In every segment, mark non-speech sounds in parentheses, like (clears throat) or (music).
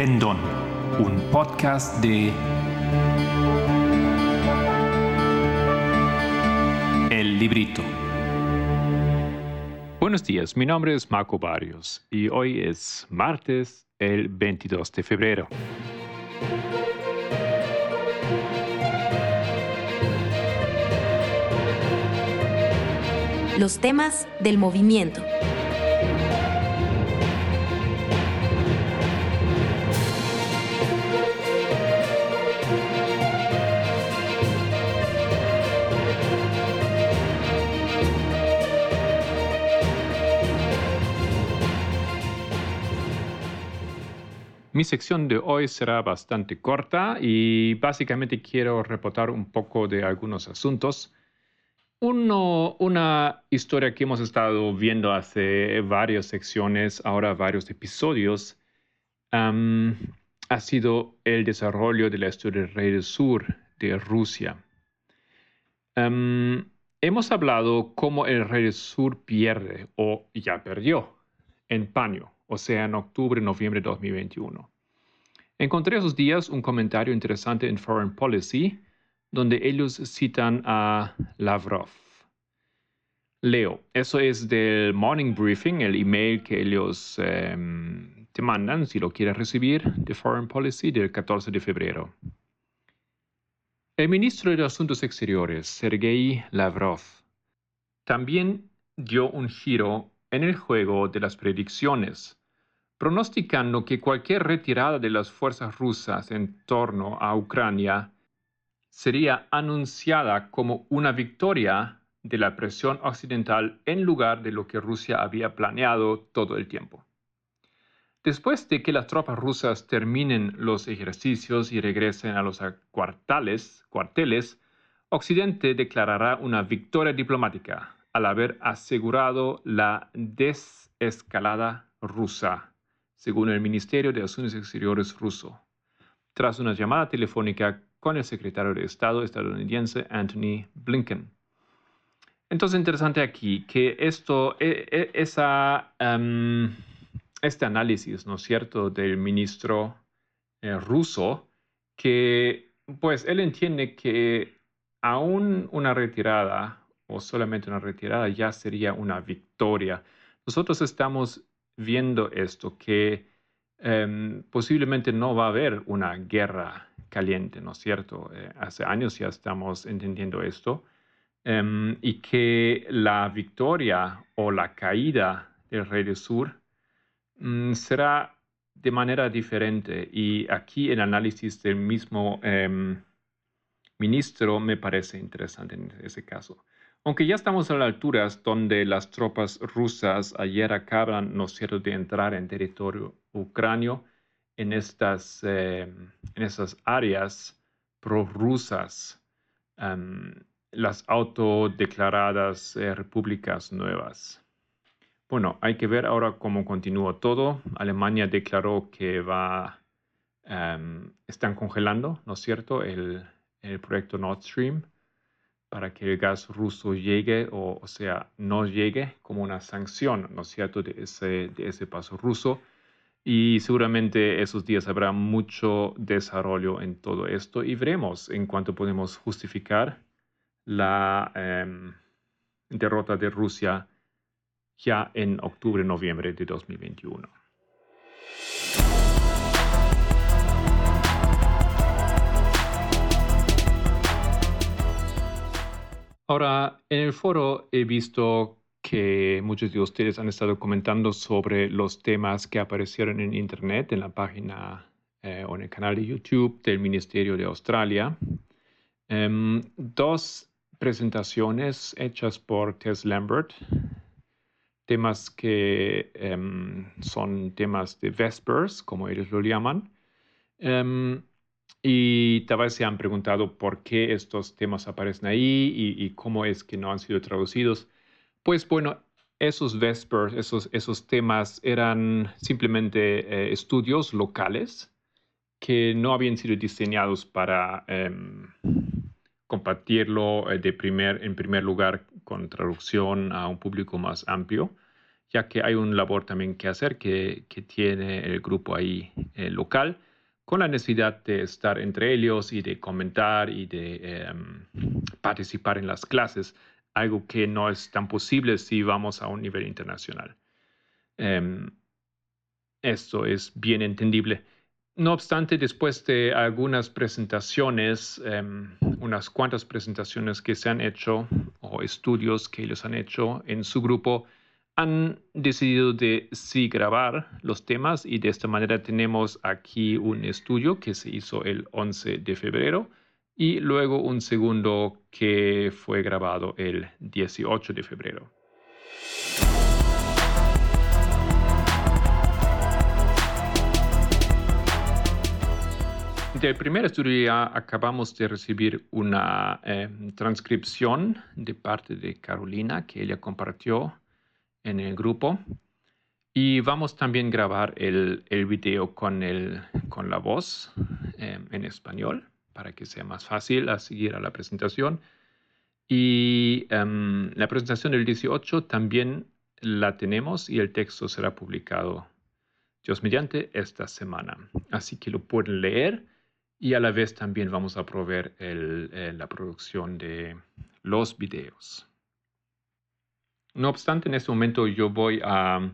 Pendón, un podcast de El Librito. Buenos días, mi nombre es Marco Barrios y hoy es martes, el 22 de febrero. Los temas del movimiento. Mi sección de hoy será bastante corta y básicamente quiero reportar un poco de algunos asuntos. Uno, una historia que hemos estado viendo hace varias secciones, ahora varios episodios, ha sido el desarrollo de la historia del Rey del Sur de Rusia. hemos hablado cómo el Rey del Sur pierde o ya perdió en Paño o sea, en octubre, noviembre de 2021. Encontré esos días un comentario interesante en Foreign Policy, donde ellos citan a Lavrov. Leo, eso es del Morning Briefing, el email que ellos em, te mandan si lo quieres recibir de Foreign Policy del 14 de febrero. El ministro de Asuntos Exteriores, Sergei Lavrov, también dio un giro en el juego de las predicciones pronosticando que cualquier retirada de las fuerzas rusas en torno a Ucrania sería anunciada como una victoria de la presión occidental en lugar de lo que Rusia había planeado todo el tiempo. Después de que las tropas rusas terminen los ejercicios y regresen a los cuarteles, cuarteles Occidente declarará una victoria diplomática al haber asegurado la desescalada rusa según el Ministerio de Asuntos Exteriores ruso, tras una llamada telefónica con el secretario de Estado estadounidense Anthony Blinken. Entonces, interesante aquí que esto, e, e, esa, em, este análisis, ¿no es cierto?, del ministro eh, ruso, que pues él entiende que aún una retirada o solamente una retirada ya sería una victoria. Nosotros estamos viendo esto, que em, posiblemente no va a haber una guerra caliente, ¿no es cierto? Eh, hace años ya estamos entendiendo esto, em, y que la victoria o la caída del rey del sur mm, será de manera diferente. Y aquí el análisis del mismo em, ministro me parece interesante en ese caso. Aunque ya estamos a las alturas donde las tropas rusas ayer acaban, ¿no cierto?, de entrar en territorio ucranio en estas, eh, en esas áreas prorrusas, um, las autodeclaradas eh, repúblicas nuevas. Bueno, hay que ver ahora cómo continúa todo. Alemania declaró que va, em, están congelando, ¿no cierto?, el, el proyecto Nord Stream para que el gas ruso llegue o, o sea, no llegue como una sanción, ¿no es cierto?, de ese, ese paso ruso. Y seguramente esos días habrá mucho desarrollo en todo esto y veremos en cuanto podemos justificar la em, derrota de Rusia ya en octubre-noviembre de 2021. Ahora, en el foro he visto que muchos de ustedes han estado comentando sobre los temas que aparecieron en Internet, en la página eh, o en el canal de YouTube del Ministerio de Australia. Em, dos presentaciones hechas por Tess Lambert, temas que em, son temas de Vespers, como ellos lo llaman. Em, y tal vez se han preguntado por qué estos temas aparecen ahí y, cómo es que no han sido traducidos. Pues bueno, esos Vespers, esos, esos temas eran simplemente eh, estudios locales que no habían sido diseñados para em, compartirlo eh, de primer, en primer lugar con traducción a un público más amplio. ya que hay un labor también que hacer que, tiene el grupo ahí eh, local, con la necesidad de estar entre ellos y de comentar y de em, participar en las clases, algo que no es tan posible si vamos a un nivel internacional. Em, esto es bien entendible. No obstante, después de algunas presentaciones, em, unas cuantas presentaciones que se han hecho o estudios que ellos han hecho en su grupo, han decidido de sí grabar los temas y de esta manera tenemos aquí un estudio que se hizo el 11 de febrero y luego un segundo que fue grabado el 18 de febrero. Del primer estudio ya acabamos de recibir una em, transcripción de parte de Carolina que ella compartió en el grupo. Y vamos también a grabar el, el video con, el, con la voz em, en español para que sea más fácil a seguir a la presentación. Y em, la presentación del 18 también la tenemos y el texto será publicado, Dios mediante, esta semana. Así que lo pueden leer y a la vez también vamos a proveer eh, la producción de los videos. No obstante, en este momento yo voy a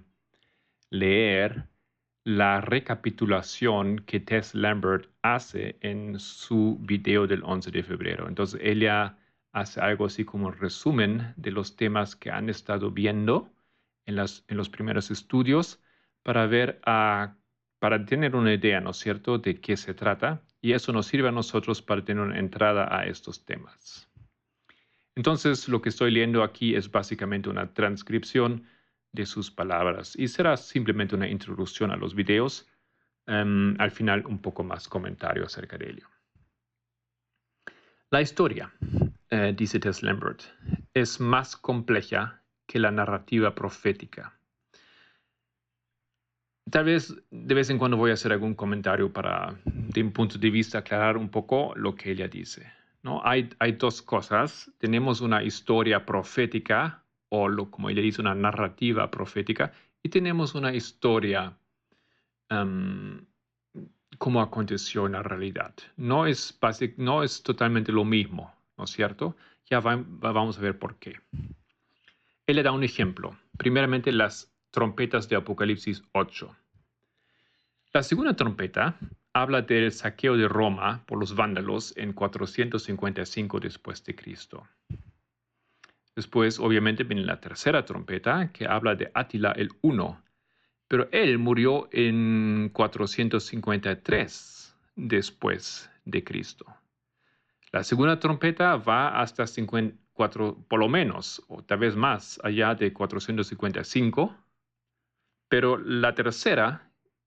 leer la recapitulación que Tess Lambert hace en su video del 11 de febrero. Entonces, ella hace algo así como un resumen de los temas que han estado viendo en, los primeros estudios para ver, a, para tener una idea, ¿no es cierto?, de qué se trata y eso nos sirve a nosotros para tener una entrada a estos temas. Entonces, lo que estoy leyendo aquí es básicamente una transcripción de sus palabras y será simplemente una introducción a los videos. Em, al final, un poco más comentario acerca de ello. La historia, eh, dice Tess Lambert, es más compleja que la narrativa profética. Tal vez de vez en cuando voy a hacer algún comentario para, de un punto de vista, aclarar un poco lo que ella dice. ¿No? Hay, dos cosas. Tenemos una historia profética, o lo, como ella dice, una narrativa profética, y tenemos una historia um, como aconteció en la realidad. No es, no es totalmente lo mismo, ¿no es cierto? Ya vamos a ver por qué. Él le da un ejemplo. Primeramente, las trompetas de Apocalipsis 8. La segunda trompeta habla del saqueo de Roma por los vándalos en 455 después de Cristo. Después, obviamente, viene la tercera trompeta que habla de Atila el 1, pero él murió en 453 después de Cristo. La segunda trompeta va hasta 54, por lo menos, o tal vez más, allá de 455 pero la tercera,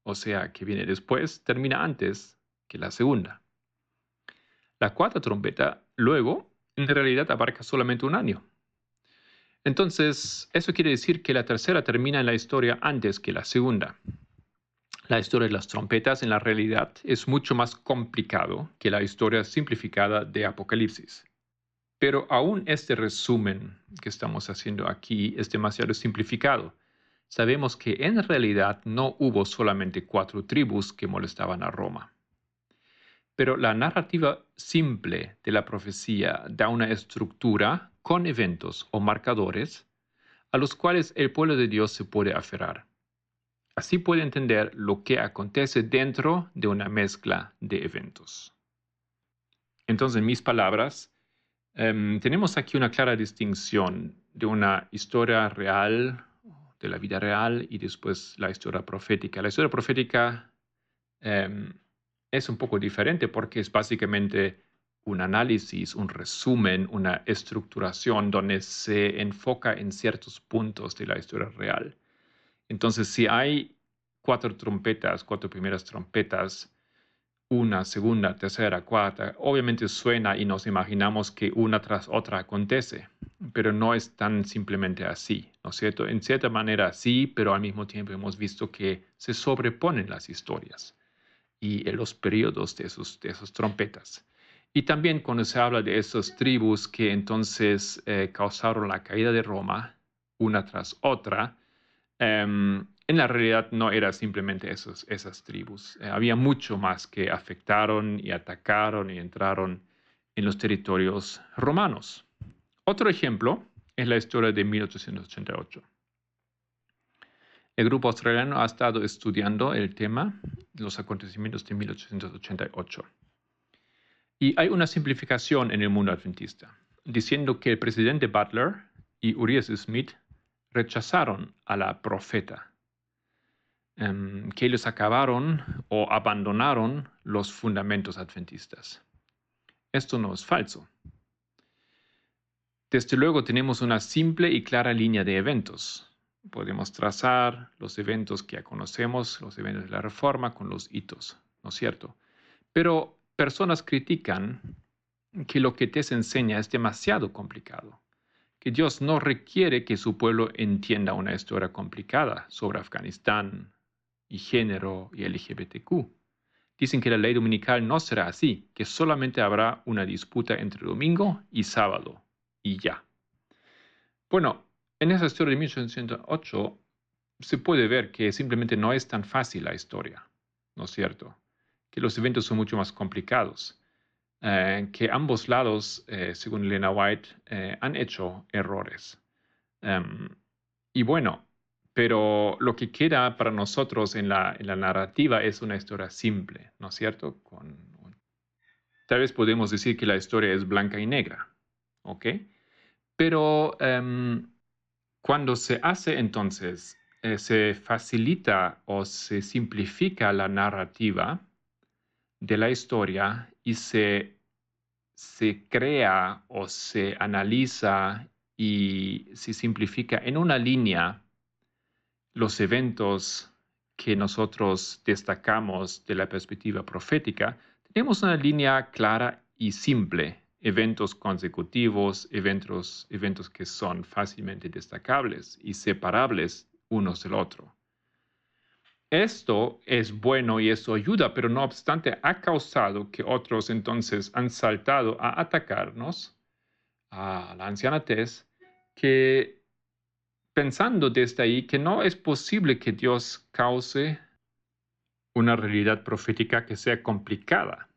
o sea, que viene después, termina antes que la segunda. La cuarta trompeta, luego, en realidad abarca solamente un año. Entonces, eso quiere decir que la tercera termina en la historia antes que la segunda. La historia de las trompetas en la realidad es mucho más complicado que la historia simplificada de Apocalipsis. Pero aún este resumen que estamos haciendo aquí es demasiado simplificado sabemos que en realidad no hubo solamente cuatro tribus que molestaban a Roma. Pero la narrativa simple de la profecía da una estructura con eventos o marcadores a los cuales el pueblo de Dios se puede aferrar. Así puede entender lo que acontece dentro de una mezcla de eventos. Entonces, en mis palabras, em, tenemos aquí una clara distinción de una historia real de la vida real y después la historia profética. La historia profética em, es un poco diferente porque es básicamente un análisis, un resumen, una estructuración donde se enfoca en ciertos puntos de la historia real. Entonces, si hay cuatro trompetas, cuatro primeras trompetas, una, segunda, tercera, cuarta, obviamente suena y nos imaginamos que una tras otra acontece, pero no es tan simplemente así, ¿no es cierto? En cierta manera sí, pero al mismo tiempo hemos visto que se sobreponen las historias y los periodos de esos, de esos trompetas. Y también cuando se habla de esas tribus que entonces eh, causaron la caída de Roma, una tras otra, Em, en la realidad no era simplemente esos, esas tribus. Eh, había mucho más que afectaron y atacaron y entraron en los territorios romanos. Otro ejemplo es la historia de 1888. El grupo australiano ha estado estudiando el tema, los acontecimientos de 1888. Y hay una simplificación en el mundo adventista, diciendo que el presidente Butler y Urias Smith rechazaron a la profeta, em, que ellos acabaron o abandonaron los fundamentos adventistas. Esto no es falso. Desde luego tenemos una simple y clara línea de eventos. Podemos trazar los eventos que ya conocemos, los eventos de la reforma, con los hitos, ¿no es cierto? Pero personas critican que lo que te enseña es demasiado complicado que Dios no requiere que su pueblo entienda una historia complicada sobre Afganistán y género y LGBTQ. Dicen que la ley dominical no será así, que solamente habrá una disputa entre domingo y sábado, y ya. Bueno, en esa historia de 1808 se puede ver que simplemente no es tan fácil la historia, ¿no es cierto? Que los eventos son mucho más complicados. Eh, que ambos lados, eh, según Elena White, eh, han hecho errores. Em, y bueno, pero lo que queda para nosotros en la, en la, narrativa es una historia simple, ¿no es cierto? Tal vez podemos decir que la historia es blanca y negra, ¿ok? Pero em, cuando se hace entonces, se facilita o se simplifica la narrativa, de la historia y se, se crea o se analiza y se simplifica en una línea los eventos que nosotros destacamos de la perspectiva profética, tenemos una línea clara y simple, eventos consecutivos, eventos, eventos que son fácilmente destacables y separables unos del otro. Esto es bueno y eso ayuda, pero no obstante ha causado que otros entonces han saltado a atacarnos, a la anciana Tess, que pensando desde ahí que no es posible que Dios cause una realidad profética que sea complicada.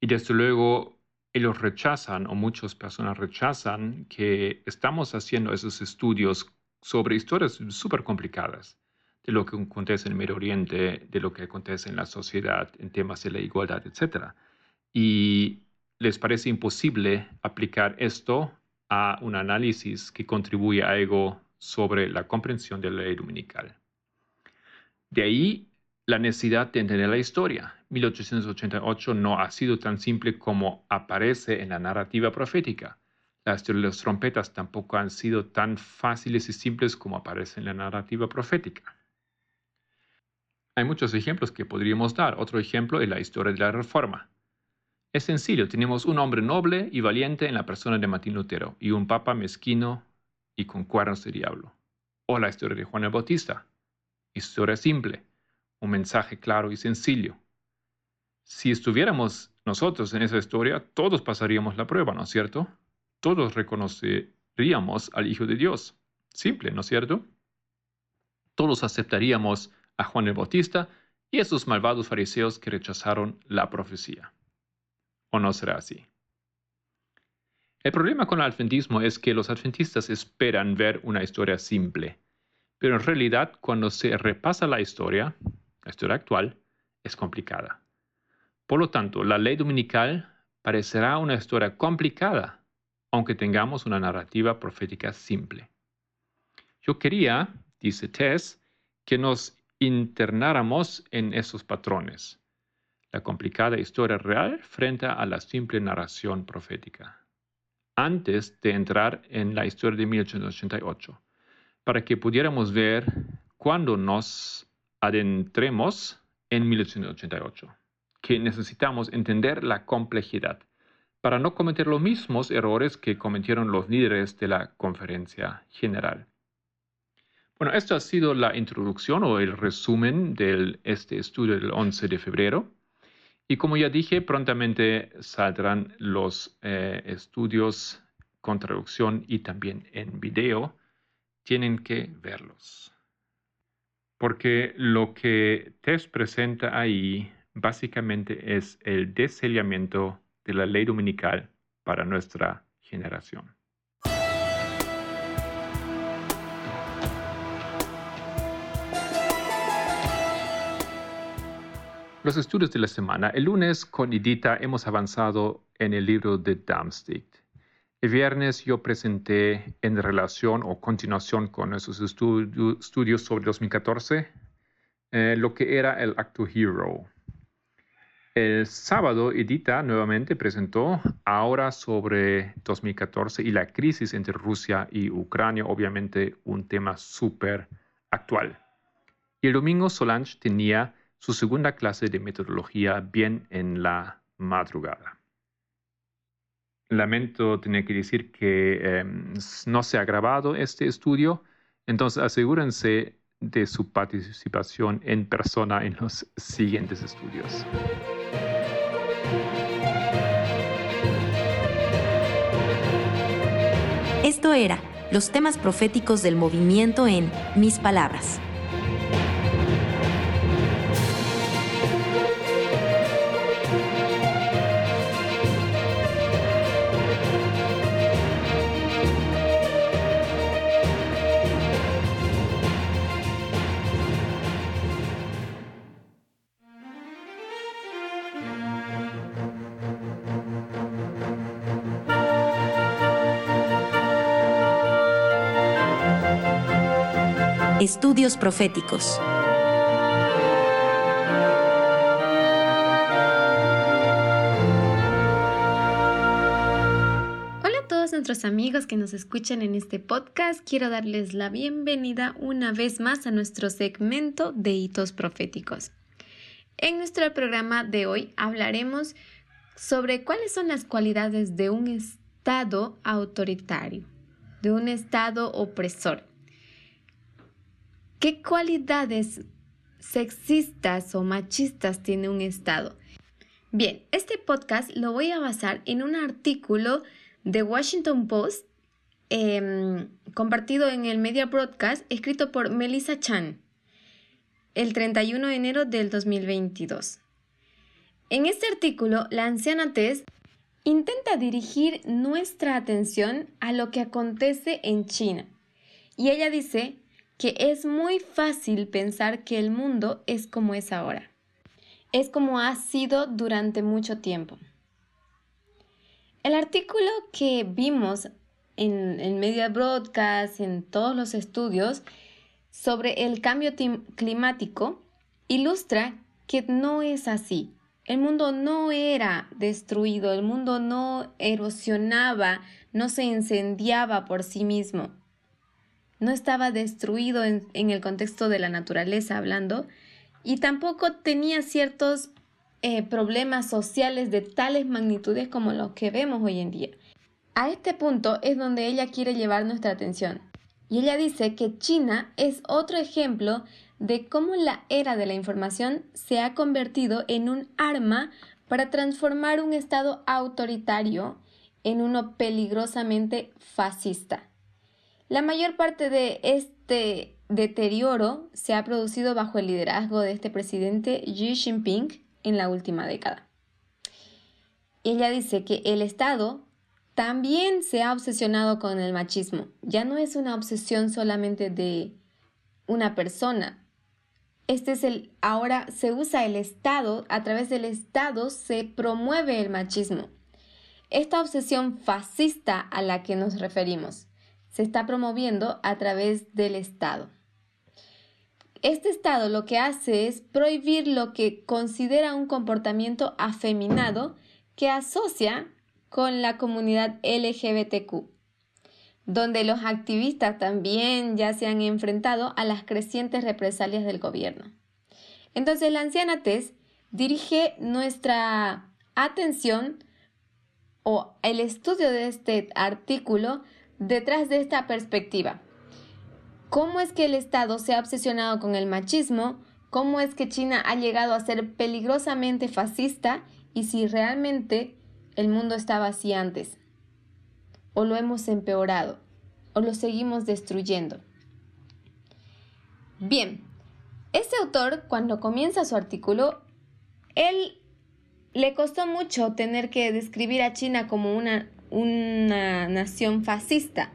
Y desde luego ellos rechazan, o muchas personas rechazan, que estamos haciendo esos estudios sobre historias súper complicadas de lo que acontece en el Medio Oriente, de lo que acontece en la sociedad en temas de la igualdad, etc. Y les parece imposible aplicar esto a un análisis que contribuye a algo sobre la comprensión de la ley dominical. De ahí la necesidad de entender la historia. 1888 no ha sido tan simple como aparece en la narrativa profética. Las de las trompetas tampoco han sido tan fáciles y simples como aparece en la narrativa profética. Hay muchos ejemplos que podríamos dar. Otro ejemplo es la historia de la Reforma. Es sencillo, tenemos un hombre noble y valiente en la persona de Martín Lutero y un papa mezquino y con cuernos de diablo. O la historia de Juan el Bautista. Historia simple, un mensaje claro y sencillo. Si estuviéramos nosotros en esa historia, todos pasaríamos la prueba, ¿no es cierto? Todos reconoceríamos al Hijo de Dios. Simple, ¿no es cierto? Todos aceptaríamos a Juan el Bautista y a esos malvados fariseos que rechazaron la profecía. ¿O no será así? El problema con el adventismo es que los adventistas esperan ver una historia simple, pero en realidad cuando se repasa la historia, la historia actual, es complicada. Por lo tanto, la ley dominical parecerá una historia complicada, aunque tengamos una narrativa profética simple. Yo quería, dice Tess, que nos internáramos en esos patrones, la complicada historia real frente a la simple narración profética, antes de entrar en la historia de 1888, para que pudiéramos ver cuando nos adentremos en 1888, que necesitamos entender la complejidad para no cometer los mismos errores que cometieron los líderes de la conferencia general. Bueno, esta ha sido la introducción o el resumen de este estudio del 11 de febrero. Y como ya dije, prontamente saldrán los eh, estudios con traducción y también en video. Tienen que verlos. Porque lo que Tess presenta ahí básicamente es el deseliamiento de la ley dominical para nuestra generación. Los estudios de la semana. El lunes con Edita hemos avanzado en el libro de Darmstadt. El viernes yo presenté en relación o continuación con nuestros estudios sobre 2014 eh, lo que era el acto Hero. El sábado Edita nuevamente presentó ahora sobre 2014 y la crisis entre Rusia y Ucrania, obviamente un tema súper actual. Y el domingo Solange tenía su segunda clase de metodología bien en la madrugada. Lamento tener que decir que em, no se ha grabado este estudio, entonces asegúrense de su participación en persona en los siguientes estudios. Esto era los temas proféticos del movimiento en Mis Palabras. Estudios Proféticos. Hola a todos nuestros amigos que nos escuchan en este podcast. Quiero darles la bienvenida una vez más a nuestro segmento de hitos proféticos. En nuestro programa de hoy hablaremos sobre cuáles son las cualidades de un Estado autoritario, de un Estado opresor. ¿Qué cualidades sexistas o machistas tiene un Estado? Bien, este podcast lo voy a basar en un artículo de Washington Post em, compartido en el Media Broadcast escrito por Melissa Chan el 31 de enero del 2022. En este artículo, la anciana Tess intenta dirigir nuestra atención a lo que acontece en China. Y ella dice que es muy fácil pensar que el mundo es como es ahora. Es como ha sido durante mucho tiempo. El artículo que vimos en el media broadcast, en todos los estudios sobre el cambio climático, ilustra que no es así. El mundo no era destruido, el mundo no erosionaba, no se incendiaba por sí mismo no estaba destruido en, el contexto de la naturaleza hablando y tampoco tenía ciertos eh, problemas sociales de tales magnitudes como los que vemos hoy en día. A este punto es donde ella quiere llevar nuestra atención. Y ella dice que China es otro ejemplo de cómo la era de la información se ha convertido en un arma para transformar un estado autoritario en uno peligrosamente fascista. La mayor parte de este deterioro se ha producido bajo el liderazgo de este presidente Xi Jinping en la última década. Ella dice que el Estado también se ha obsesionado con el machismo. Ya no es una obsesión solamente de una persona. Este es el ahora se usa el Estado, a través del Estado se promueve el machismo. Esta obsesión fascista a la que nos referimos se está promoviendo a través del Estado. Este Estado lo que hace es prohibir lo que considera un comportamiento afeminado que asocia con la comunidad LGBTQ, donde los activistas también ya se han enfrentado a las crecientes represalias del gobierno. Entonces la anciana Tess dirige nuestra atención o el estudio de este artículo detrás de esta perspectiva. ¿Cómo es que el Estado se ha obsesionado con el machismo? ¿Cómo es que China ha llegado a ser peligrosamente fascista? Y si realmente el mundo estaba así antes. ¿O lo hemos empeorado? ¿O lo seguimos destruyendo? Bien, Este autor, cuando comienza su artículo, él le costó mucho tener que describir a China como una, una nación fascista.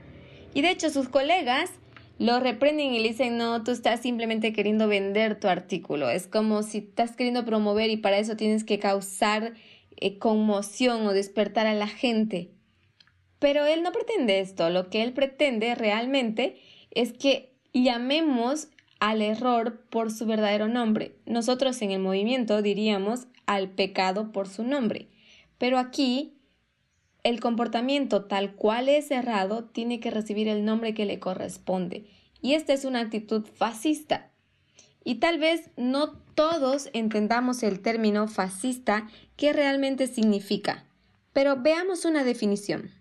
Y de hecho sus colegas lo reprenden y le dicen, no, tú estás simplemente queriendo vender tu artículo. Es como si estás queriendo promover y para eso tienes que causar eh, conmoción o despertar a la gente. Pero él no pretende esto. Lo que él pretende realmente es que llamemos al error por su verdadero nombre. Nosotros en el movimiento diríamos al pecado por su nombre. Pero aquí el comportamiento tal cual es errado tiene que recibir el nombre que le corresponde. Y esta es una actitud fascista. Y tal vez no todos entendamos el término fascista qué realmente significa. Pero veamos una definición.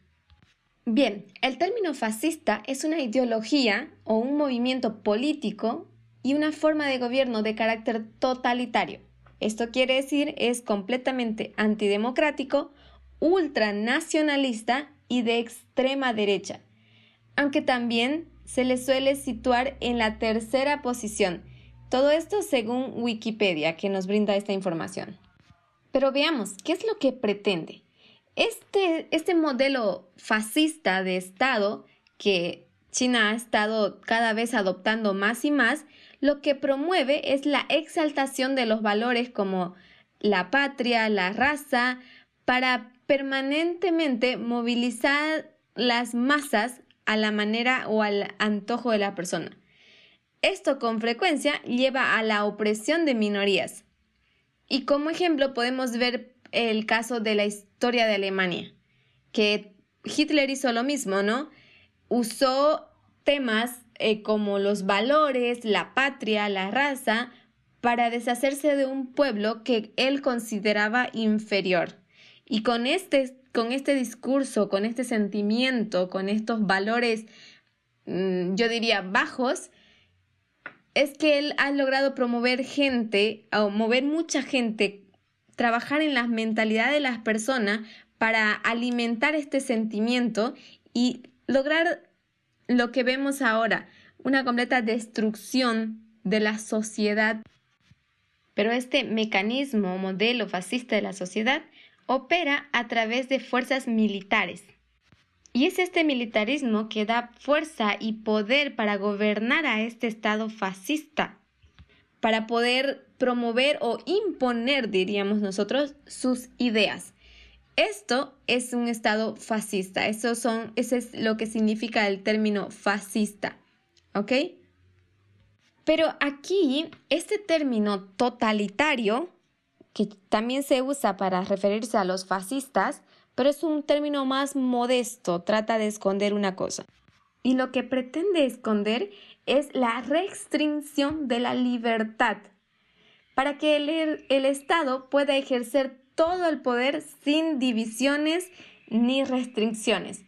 Bien, el término fascista es una ideología o un movimiento político y una forma de gobierno de carácter totalitario. Esto quiere decir es completamente antidemocrático, ultranacionalista y de extrema derecha, aunque también se le suele situar en la tercera posición. Todo esto según Wikipedia, que nos brinda esta información. Pero veamos, ¿qué es lo que pretende? Este, este modelo fascista de Estado que China ha estado cada vez adoptando más y más, lo que promueve es la exaltación de los valores como la patria, la raza, para permanentemente movilizar las masas a la manera o al antojo de la persona. Esto con frecuencia lleva a la opresión de minorías. Y como ejemplo podemos ver el caso de la historia de Alemania, que Hitler hizo lo mismo, ¿no? Usó temas eh, como los valores, la patria, la raza, para deshacerse de un pueblo que él consideraba inferior. Y con este, con este discurso, con este sentimiento, con estos valores, mm, yo diría, bajos, es que él ha logrado promover gente, o mover mucha gente, trabajar en la mentalidad de las personas para alimentar este sentimiento y lograr lo que vemos ahora, una completa destrucción de la sociedad. Pero este mecanismo, modelo fascista de la sociedad, opera a través de fuerzas militares. Y es este militarismo que da fuerza y poder para gobernar a este Estado fascista, para poder promover o imponer, diríamos nosotros, sus ideas. Esto es un Estado fascista, eso, son, eso es lo que significa el término fascista, ¿ok? Pero aquí, este término totalitario que también se usa para referirse a los fascistas, pero es un término más modesto, trata de esconder una cosa. Y lo que pretende esconder es la restricción de la libertad, para que el, el Estado pueda ejercer todo el poder sin divisiones ni restricciones.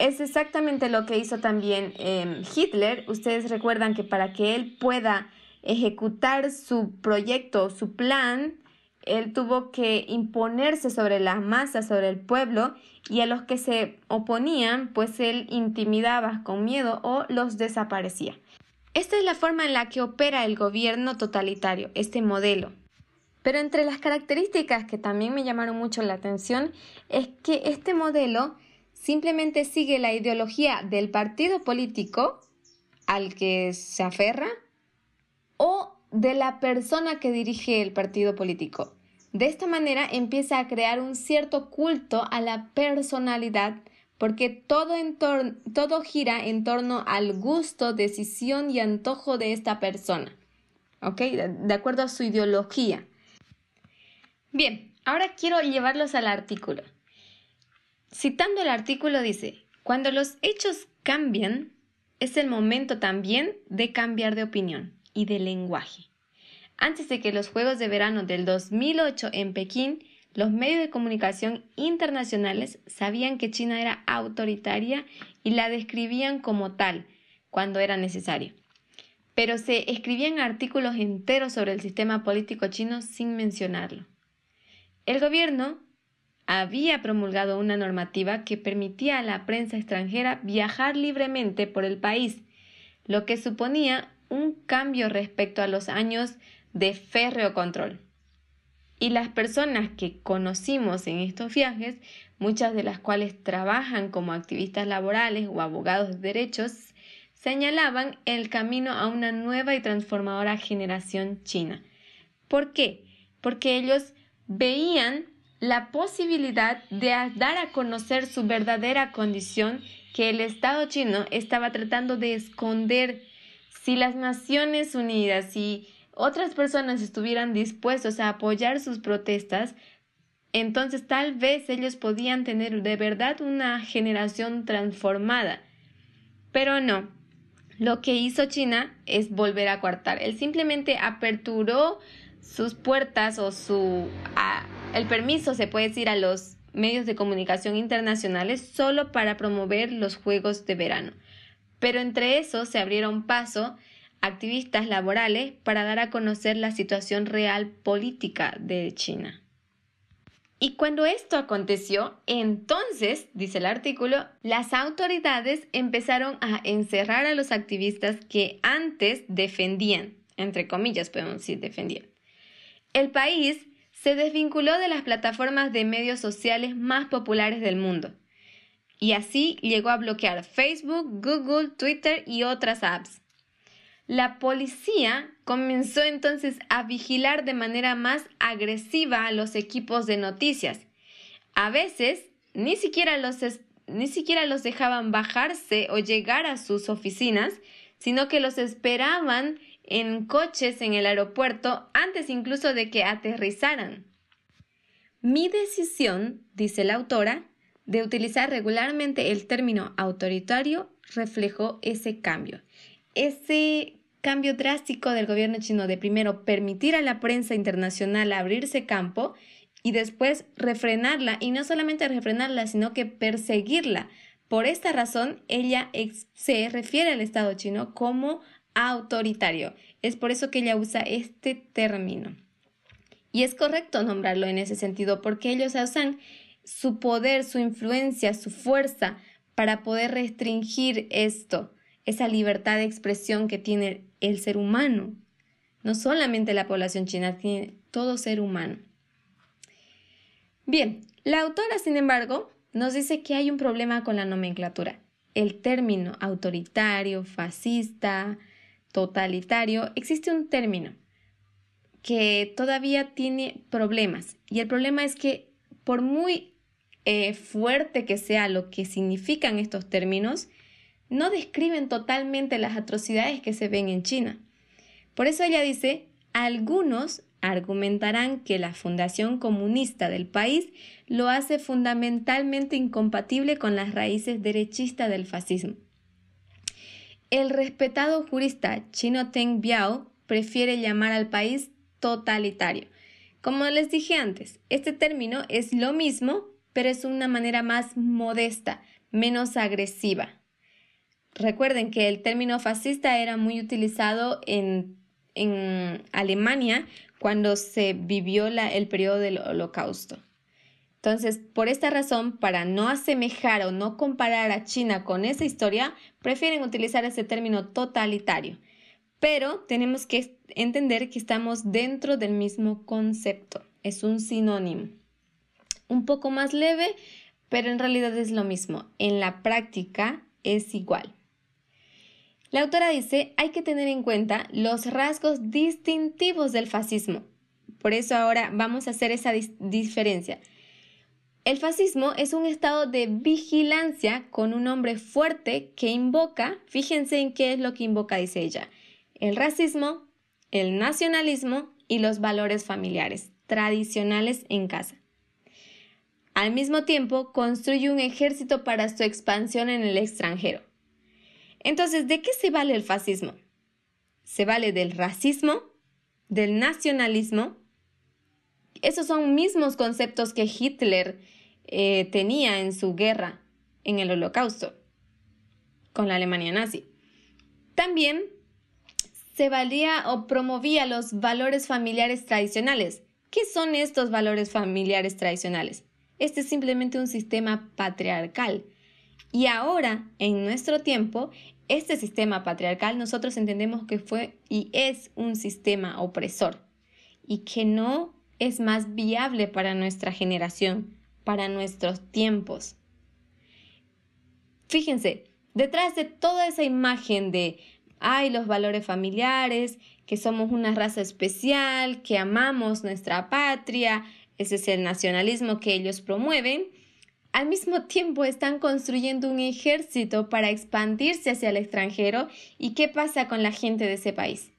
Es exactamente lo que hizo también em, Hitler. Ustedes recuerdan que para que él pueda ejecutar su proyecto, su plan, él tuvo que imponerse sobre las masas, sobre el pueblo, y a los que se oponían, pues él intimidaba con miedo o los desaparecía. Esta es la forma en la que opera el gobierno totalitario, este modelo. Pero entre las características que también me llamaron mucho la atención es que este modelo simplemente sigue la ideología del partido político al que se aferra o de la persona que dirige el partido político. De esta manera empieza a crear un cierto culto a la personalidad porque todo, gira en torno al gusto, decisión y antojo de esta persona. ¿Ok? De acuerdo a su ideología. Bien, ahora quiero llevarlos al artículo. Citando el artículo dice, cuando los hechos cambian, es el momento también de cambiar de opinión y de lenguaje. Antes de que los Juegos de Verano del 2008 en Pekín, los medios de comunicación internacionales sabían que China era autoritaria y la describían como tal cuando era necesario. Pero se escribían artículos enteros sobre el sistema político chino sin mencionarlo. El gobierno había promulgado una normativa que permitía a la prensa extranjera viajar libremente por el país, lo que suponía un cambio respecto a los años de férreo control. Y las personas que conocimos en estos viajes, muchas de las cuales trabajan como activistas laborales o abogados de derechos, señalaban el camino a una nueva y transformadora generación china. ¿Por qué? Porque ellos veían la posibilidad de dar a conocer su verdadera condición que el Estado chino estaba tratando de esconder si las Naciones Unidas y otras personas estuvieran dispuestos a apoyar sus protestas, entonces tal vez ellos podían tener de verdad una generación transformada. Pero no, lo que hizo China es volver a coartar. Él simplemente aperturó sus puertas o su el permiso se puede decir a los medios de comunicación internacionales solo para promover los Juegos de Verano. Pero entre esos se abrieron paso activistas laborales para dar a conocer la situación real política de China. Y cuando esto aconteció, entonces, dice el artículo, las autoridades empezaron a encerrar a los activistas que antes defendían, entre comillas podemos decir defendían. El país se desvinculó de las plataformas de medios sociales más populares del mundo y así llegó a bloquear Facebook, Google, Twitter y otras apps. La policía comenzó entonces a vigilar de manera más agresiva a los equipos de noticias. A veces ni siquiera los, ni siquiera los dejaban bajarse o llegar a sus oficinas, sino que los esperaban en coches en el aeropuerto antes incluso de que aterrizaran. Mi decisión, dice la autora, de utilizar regularmente el término autoritario reflejó ese cambio. Ese cambio drástico del gobierno chino de primero permitir a la prensa internacional abrirse campo y después refrenarla, y no solamente refrenarla, sino que perseguirla. Por esta razón, ella se refiere al Estado chino como autoritario. Es por eso que ella usa este término. Y es correcto nombrarlo en ese sentido, porque ellos usan su poder, su influencia, su fuerza para poder restringir esto, esa libertad de expresión que tiene el ser humano. No solamente la población china, tiene todo ser humano. Bien, la autora, sin embargo, nos dice que hay un problema con la nomenclatura. El término autoritario, fascista, totalitario, existe un término que todavía tiene problemas. Y el problema es que por muy eh, fuerte que sea lo que significan estos términos, no describen totalmente las atrocidades que se ven en China. Por eso ella dice, algunos argumentarán que la fundación comunista del país lo hace fundamentalmente incompatible con las raíces derechistas del fascismo. El respetado jurista Chino Teng Biao prefiere llamar al país totalitario. Como les dije antes, este término es lo mismo pero es una manera más modesta, menos agresiva. Recuerden que el término fascista era muy utilizado en, Alemania cuando se vivió el periodo del holocausto. Entonces, por esta razón, para no asemejar o no comparar a China con esa historia, prefieren utilizar ese término totalitario. Pero tenemos que entender que estamos dentro del mismo concepto, es un sinónimo un poco más leve, pero en realidad es lo mismo. En la práctica es igual. La autora dice, hay que tener en cuenta los rasgos distintivos del fascismo. Por eso ahora vamos a hacer esa diferencia. El fascismo es un estado de vigilancia con un hombre fuerte que invoca, fíjense en qué es lo que invoca, dice ella, el racismo, el nacionalismo y los valores familiares tradicionales en casa. Al mismo tiempo, construye un ejército para su expansión en el extranjero. Entonces, ¿de qué se vale el fascismo? Se vale del racismo, del nacionalismo. Esos son mismos conceptos que Hitler eh, tenía en su guerra en el holocausto con la Alemania nazi. También se valía o promovía los valores familiares tradicionales. ¿Qué son estos valores familiares tradicionales? Este es simplemente un sistema patriarcal. Y ahora, en nuestro tiempo, este sistema patriarcal nosotros entendemos que fue y es un sistema opresor y que no es más viable para nuestra generación, para nuestros tiempos. Fíjense, detrás de toda esa imagen de hay los valores familiares, que somos una raza especial, que amamos nuestra patria, ese es el nacionalismo que ellos promueven, al mismo tiempo están construyendo un ejército para expandirse hacia el extranjero. ¿Y qué pasa con la gente de ese país?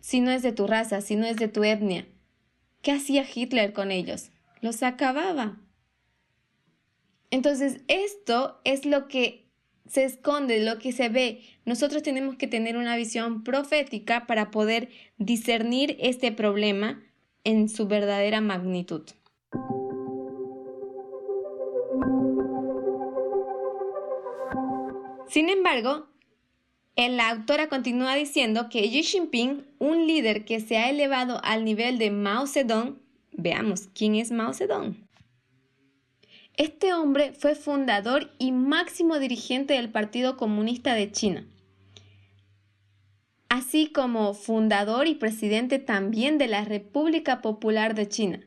Si no es de tu raza, si no es de tu etnia, ¿qué hacía Hitler con ellos? Los acababa. Entonces, esto es lo que se esconde, lo que se ve. Nosotros tenemos que tener una visión profética para poder discernir este problema en su verdadera magnitud. Sin embargo, la autora continúa diciendo que Xi Jinping, un líder que se ha elevado al nivel de Mao Zedong, veamos, ¿quién es Mao Zedong? Este hombre fue fundador y máximo dirigente del Partido Comunista de China, así como fundador y presidente también de la República Popular de China.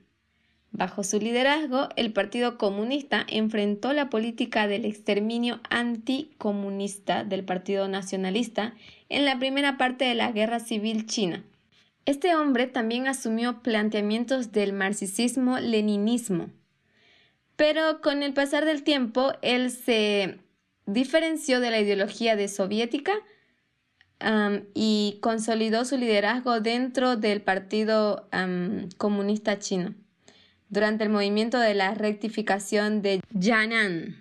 Bajo su liderazgo, el Partido Comunista enfrentó la política del exterminio anticomunista del Partido Nacionalista en la primera parte de la Guerra Civil China. Este hombre también asumió planteamientos del marxismo-leninismo, pero con el pasar del tiempo él se diferenció de la ideología de soviética y consolidó su liderazgo dentro del Partido Comunista Chino durante el movimiento de la rectificación de Yan'an.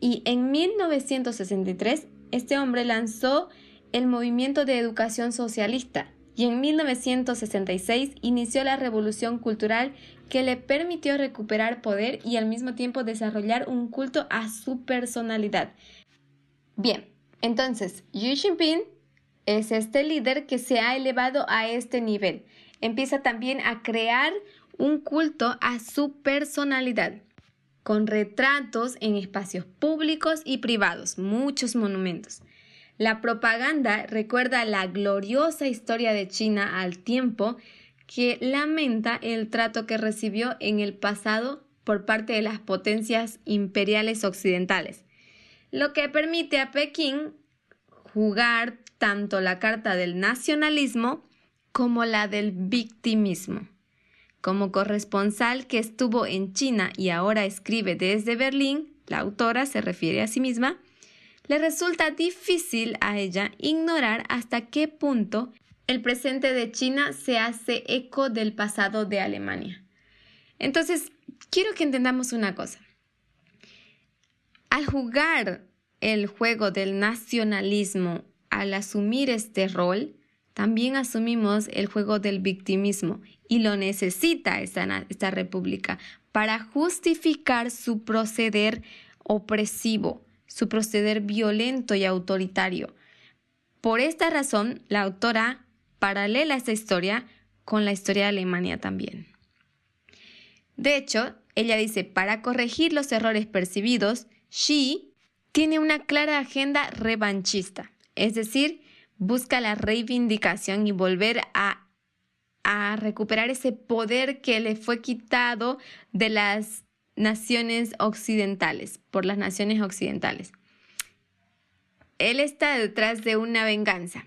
Y en 1963, este hombre lanzó el movimiento de educación socialista y en 1966 inició la revolución cultural que le permitió recuperar poder y al mismo tiempo desarrollar un culto a su personalidad. Bien, entonces Xi Jinping es este líder que se ha elevado a este nivel. Empieza también a crear un culto a su personalidad, con retratos en espacios públicos y privados, muchos monumentos. La propaganda recuerda la gloriosa historia de China al tiempo que lamenta el trato que recibió en el pasado por parte de las potencias imperiales occidentales, lo que permite a Pekín jugar tanto la carta del nacionalismo como la del victimismo. Como corresponsal que estuvo en China y ahora escribe desde Berlín, la autora se refiere a sí misma, le resulta difícil a ella ignorar hasta qué punto el presente de China se hace eco del pasado de Alemania. Entonces, quiero que entendamos una cosa. Al jugar el juego del nacionalismo, al asumir este rol, también asumimos el juego del victimismo y lo necesita esta, esta república para justificar su proceder opresivo, su proceder violento y autoritario. Por esta razón, la autora paralela esta historia con la historia de Alemania también. De hecho, ella dice, para corregir los errores percibidos, Xi tiene una clara agenda revanchista, es decir, busca la reivindicación y volver a recuperar ese poder que le fue quitado de las naciones occidentales, por las naciones occidentales. Él está detrás de una venganza.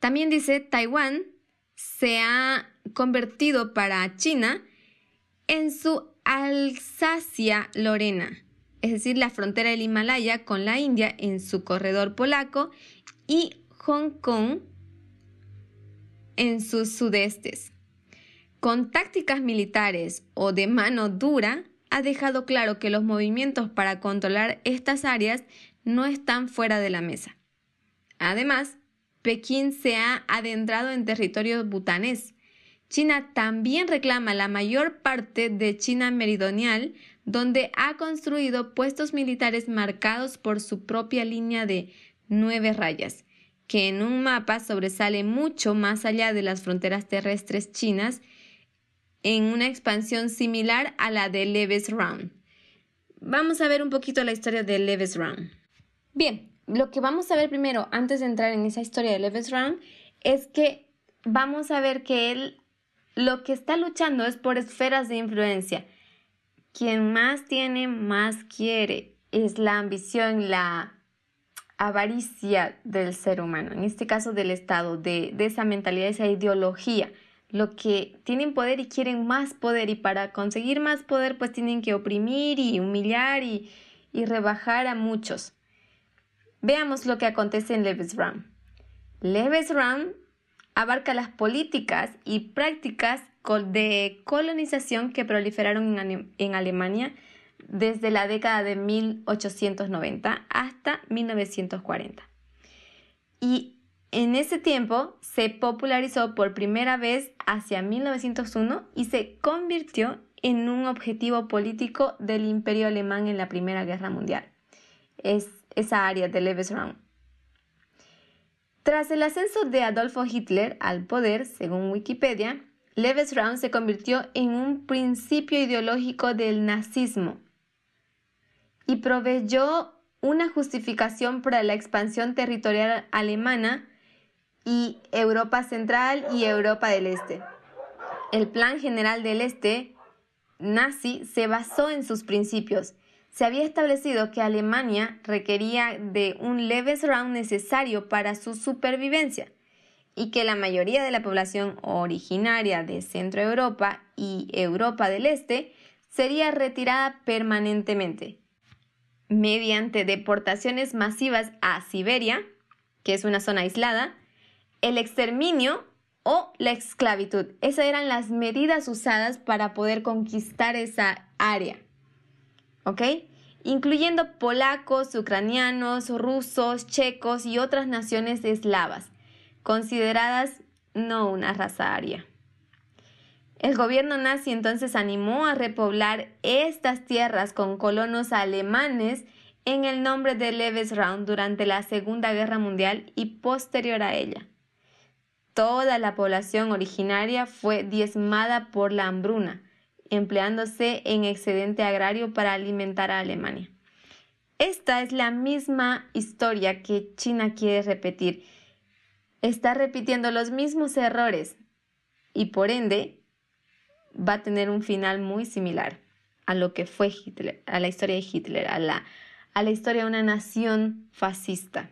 También dice, Taiwán se ha convertido para China en su Alsacia Lorena, es decir, la frontera del Himalaya con la India en su corredor polaco y Hong Kong en sus sudestes. Con tácticas militares o de mano dura, ha dejado claro que los movimientos para controlar estas áreas no están fuera de la mesa. Además, Pekín se ha adentrado en territorio butanés. China también reclama la mayor parte de China meridional, donde ha construido puestos militares marcados por su propia línea de nueve rayas que en un mapa sobresale mucho más allá de las fronteras terrestres chinas en una expansión similar a la de Leves Round. Vamos a ver un poquito la historia de Leves Round. Bien, lo que vamos a ver primero, antes de entrar en esa historia de Levis Round, es que vamos a ver que él lo que está luchando es por esferas de influencia. Quien más tiene, más quiere. Es la ambición, la avaricia del ser humano, en este caso del Estado, de, esa mentalidad, esa ideología. Lo que tienen poder y quieren más poder y para conseguir más poder pues tienen que oprimir y humillar y, y rebajar a muchos. Veamos lo que acontece en Levis Round. Levis Round abarca las políticas y prácticas de colonización que proliferaron en, Alemania desde la década de 1890 hasta 1940. Y en ese tiempo se popularizó por primera vez hacia 1901 y se convirtió en un objetivo político del imperio alemán en la Primera Guerra Mundial. Es esa área de Lebensraum. Tras el ascenso de Adolfo Hitler al poder, según Wikipedia, Lebensraum se convirtió en un principio ideológico del nazismo y proveyó una justificación para la expansión territorial alemana y Europa Central y Europa del Este. El Plan General del Este nazi se basó en sus principios se había establecido que Alemania requería de un Lebensraum necesario para su supervivencia y que la mayoría de la población originaria de Centro Europa y Europa del Este sería retirada permanentemente mediante deportaciones masivas a Siberia, que es una zona aislada, el exterminio o la esclavitud. Esas eran las medidas usadas para poder conquistar esa área. ¿ok? Incluyendo polacos, ucranianos, rusos, checos y otras naciones eslavas, consideradas no una raza aria. El gobierno nazi entonces animó a repoblar estas tierras con colonos alemanes en el nombre de Lebensraum durante la Segunda Guerra Mundial y posterior a ella. Toda la población originaria fue diezmada por la hambruna, empleándose en excedente agrario para alimentar a Alemania. Esta es la misma historia que China quiere repetir. Está repitiendo los mismos errores y por ende va a tener un final muy similar a lo que fue Hitler, a la historia de Hitler, a la, a la historia de una nación fascista.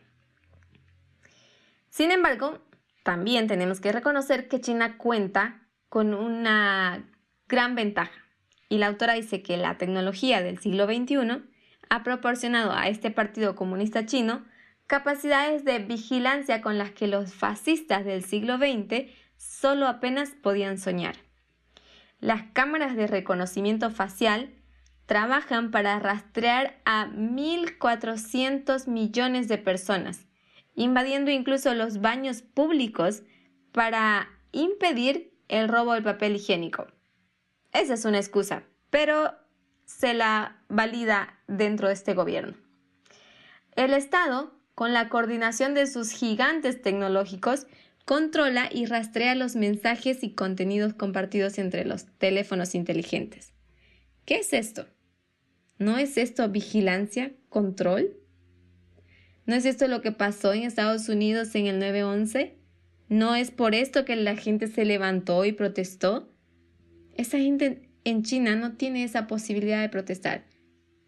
Sin embargo, también tenemos que reconocer que China cuenta con una gran ventaja. Y la autora dice que la tecnología del siglo XXI ha proporcionado a este Partido Comunista Chino capacidades de vigilancia con las que los fascistas del siglo XX solo apenas podían soñar. Las cámaras de reconocimiento facial trabajan para rastrear a 1.400 millones de personas, invadiendo incluso los baños públicos para impedir el robo del papel higiénico. Esa es una excusa, pero se la valida dentro de este gobierno. El Estado, con la coordinación de sus gigantes tecnológicos, controla y rastrea los mensajes y contenidos compartidos entre los teléfonos inteligentes. ¿Qué es esto? ¿No es esto vigilancia, control? ¿No es esto lo que pasó en Estados Unidos en el 9-11? ¿No es por esto que la gente se levantó y protestó? Esa gente en China no tiene esa posibilidad de protestar,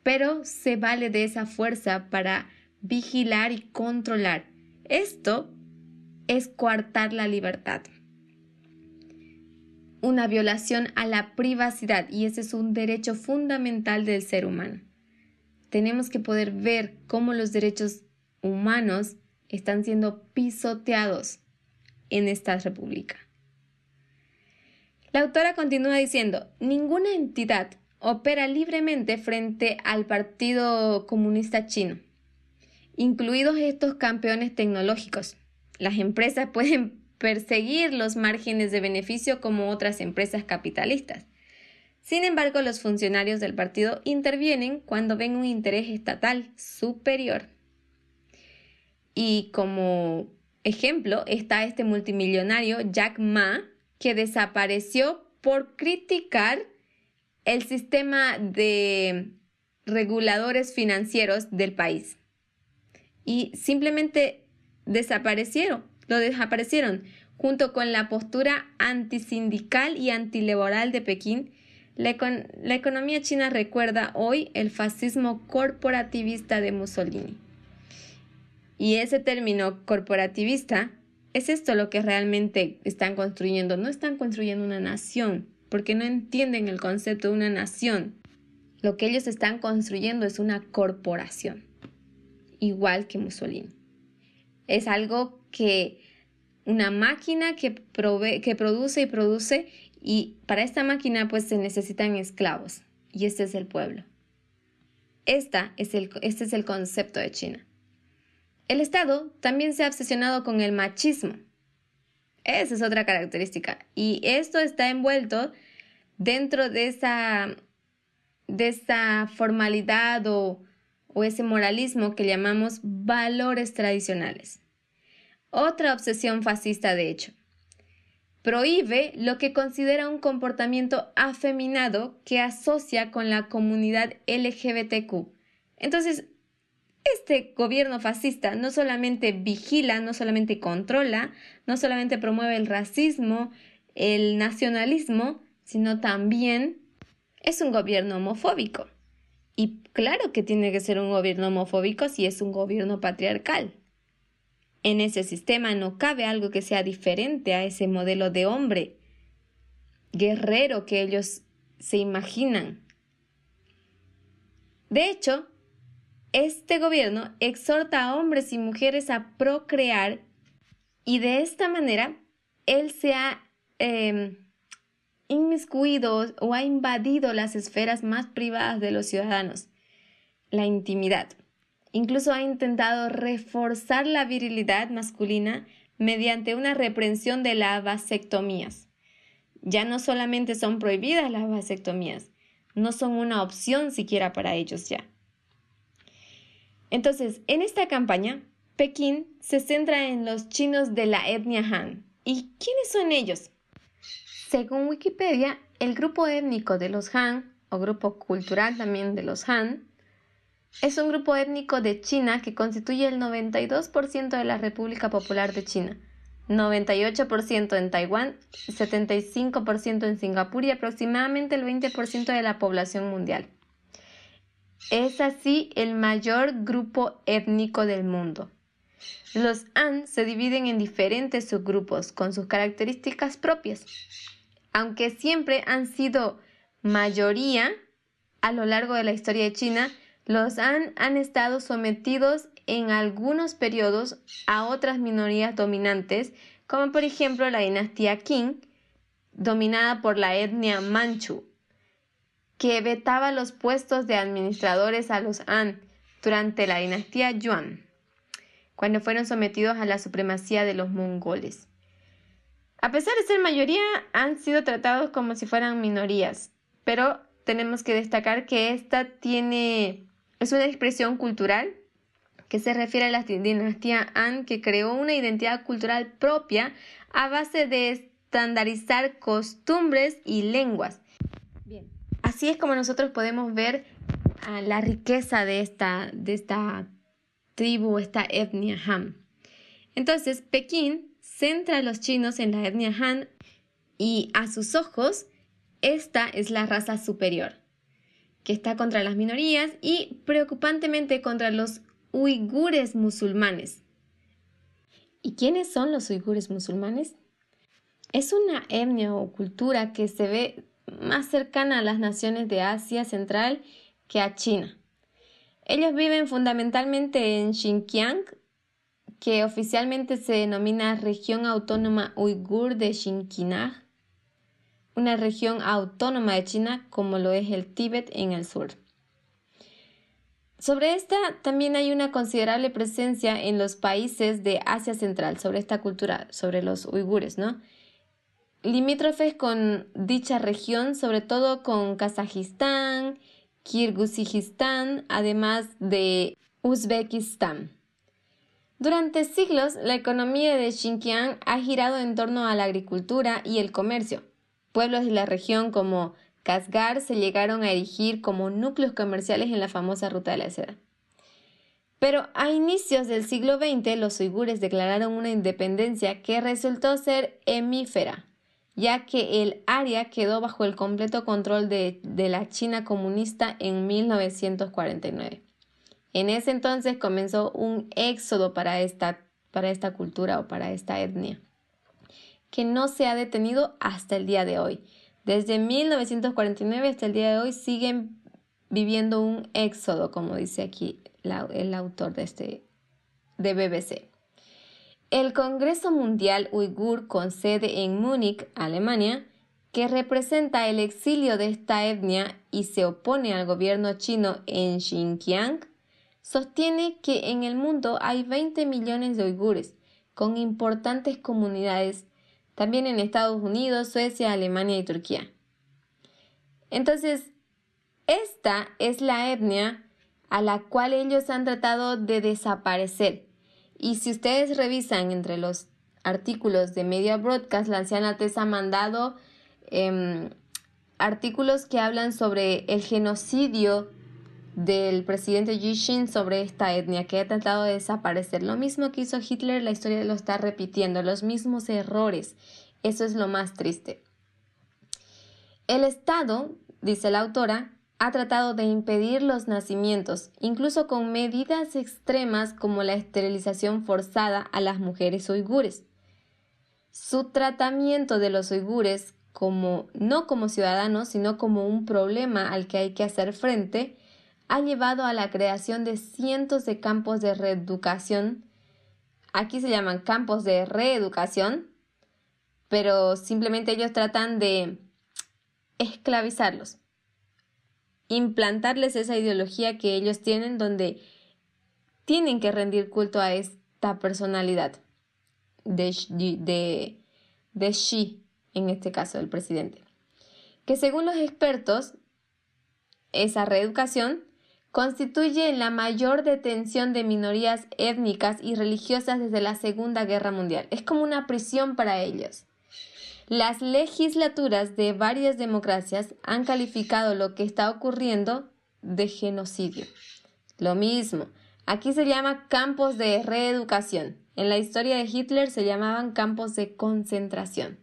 pero se vale de esa fuerza para vigilar y controlar. Esto es coartar la libertad. Una violación a la privacidad y ese es un derecho fundamental del ser humano. Tenemos que poder ver cómo los derechos humanos están siendo pisoteados en esta república. La autora continúa diciendo, ninguna entidad opera libremente frente al Partido Comunista Chino, incluidos estos campeones tecnológicos. Las empresas (laughs) pueden perseguir los márgenes de beneficio como otras empresas capitalistas. Sin embargo, los funcionarios del partido intervienen cuando ven un interés estatal superior. Y como ejemplo está este multimillonario Jack Ma, que desapareció por criticar el sistema de reguladores financieros del país. Y simplemente desaparecieron, lo desaparecieron. Junto con la postura antisindical y antilaboral de Pekín, la economía china recuerda hoy el fascismo corporativista de Mussolini. Y ese término corporativista es esto lo que realmente están construyendo. No están construyendo una nación, porque no entienden el concepto de una nación. Lo que ellos están construyendo es una corporación, igual que Mussolini. Es algo que una máquina que, que produce y produce y para esta máquina pues se necesitan esclavos y este es el pueblo. Esta es el, este es el concepto de China. El Estado también se ha obsesionado con el machismo. Esa es otra característica. Y esto está envuelto dentro de esa, de esa formalidad o, o ese moralismo que llamamos valores tradicionales. Otra obsesión fascista, de hecho. Prohíbe lo que considera un comportamiento afeminado que asocia con la comunidad LGBTQ. Entonces, este gobierno fascista no solamente vigila, no solamente controla, no solamente promueve el racismo, el nacionalismo, sino también es un gobierno homofóbico. Y claro que tiene que ser un gobierno homofóbico si es un gobierno patriarcal. En ese sistema no cabe algo que sea diferente a ese modelo de hombre guerrero que ellos se imaginan. De hecho, este gobierno exhorta a hombres y mujeres a procrear y de esta manera él se ha em, inmiscuido o ha invadido las esferas más privadas de los ciudadanos, la intimidad. Incluso ha intentado reforzar la virilidad masculina mediante una reprensión de las vasectomías. Ya no solamente son prohibidas las vasectomías, no son una opción siquiera para ellos ya. Entonces, en esta campaña, Pekín se centra en los chinos de la etnia Han. ¿Y quiénes son ellos? Según Wikipedia, el grupo étnico de los Han, o grupo cultural también de los Han, es un grupo étnico de China que constituye el 92% de la República Popular de China, 98% en Taiwán, 75% en Singapur y aproximadamente el 20% de la población mundial. Es así el mayor grupo étnico del mundo. Los Han se dividen en diferentes subgrupos con sus características propias. Aunque siempre han sido mayoría a lo largo de la historia de China, los Han han estado sometidos en algunos periodos a otras minorías dominantes, como por ejemplo la dinastía Qing, dominada por la etnia Manchu, que vetaba los puestos de administradores a los Han durante la dinastía Yuan, cuando fueron sometidos a la supremacía de los mongoles. A pesar de ser mayoría, han sido tratados como si fueran minorías, pero tenemos que destacar que esta tiene es una expresión cultural que se refiere a la dinastía Han que creó una identidad cultural propia a base de estandarizar costumbres y lenguas Así es como nosotros podemos ver ah, la riqueza de esta, de esta tribu, esta etnia Han. Entonces, Pekín centra a los chinos en la etnia Han y a sus ojos, esta es la raza superior, que está contra las minorías y preocupantemente contra los uigures musulmanes. ¿Y quiénes son los uigures musulmanes? Es una etnia o cultura que se ve más cercana a las naciones de Asia Central que a China. Ellos viven fundamentalmente en Xinjiang, que oficialmente se denomina Región Autónoma Uigur de Xinjiang, una región autónoma de China como lo es el Tíbet en el sur. Sobre esta también hay una considerable presencia en los países de Asia Central, sobre esta cultura, sobre los uigures, ¿no? limítrofes con dicha región, sobre todo con Kazajistán, Kirguistán, además de Uzbekistán. Durante siglos, la economía de Xinjiang ha girado en torno a la agricultura y el comercio. Pueblos de la región como Kashgar se llegaron a erigir como núcleos comerciales en la famosa ruta de la seda. Pero a inicios del siglo XX los uigures declararon una independencia que resultó ser hemífera, ya que el área quedó bajo el completo control de, de la China comunista en 1949. En ese entonces comenzó un éxodo para esta, para esta cultura o para esta etnia, que no se ha detenido hasta el día de hoy. Desde 1949 hasta el día de hoy siguen viviendo un éxodo, como dice aquí el autor de, este, de BBC. El Congreso Mundial Uigur con sede en Múnich, Alemania, que representa el exilio de esta etnia y se opone al gobierno chino en Xinjiang, sostiene que en el mundo hay 20 millones de uigures, con importantes comunidades, también en Estados Unidos, Suecia, Alemania y Turquía. Entonces, esta es la etnia a la cual ellos han tratado de desaparecer. Y si ustedes revisan entre los artículos de Media Broadcast, la anciana Tessa ha mandado em, artículos que hablan sobre el genocidio del presidente Yishin sobre esta etnia que ha tratado de desaparecer. Lo mismo que hizo Hitler, la historia lo está repitiendo, los mismos errores. Eso es lo más triste. El Estado, dice la autora, ha tratado de impedir los nacimientos, incluso con medidas extremas como la esterilización forzada a las mujeres uigures. Su tratamiento de los uigures como no como ciudadanos, sino como un problema al que hay que hacer frente, ha llevado a la creación de cientos de campos de reeducación. Aquí se llaman campos de reeducación, pero simplemente ellos tratan de esclavizarlos implantarles esa ideología que ellos tienen donde tienen que rendir culto a esta personalidad de, de, de Xi, en este caso el presidente. Que según los expertos, esa reeducación constituye la mayor detención de minorías étnicas y religiosas desde la Segunda Guerra Mundial. Es como una prisión para ellos. Las legislaturas de varias democracias han calificado lo que está ocurriendo de genocidio. Lo mismo, aquí se llama campos de reeducación. En la historia de Hitler se llamaban campos de concentración.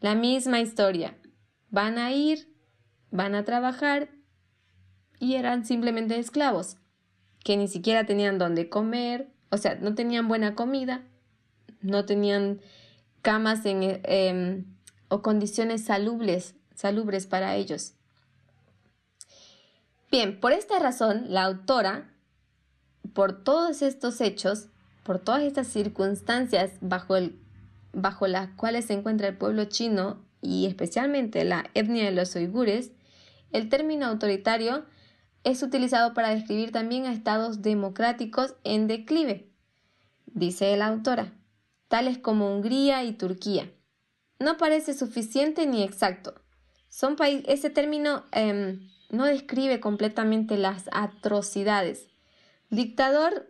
La misma historia. Van a ir, van a trabajar y eran simplemente esclavos, que ni siquiera tenían dónde comer, o sea, no tenían buena comida, no tenían camas en, em, o condiciones salubres, salubres para ellos. Bien, por esta razón, la autora, por todos estos hechos, por todas estas circunstancias bajo, el, bajo las cuales se encuentra el pueblo chino y especialmente la etnia de los uigures, el término autoritario es utilizado para describir también a estados democráticos en declive, dice la autora tales como Hungría y Turquía. No parece suficiente ni exacto. Son ese término em, no describe completamente las atrocidades. Dictador,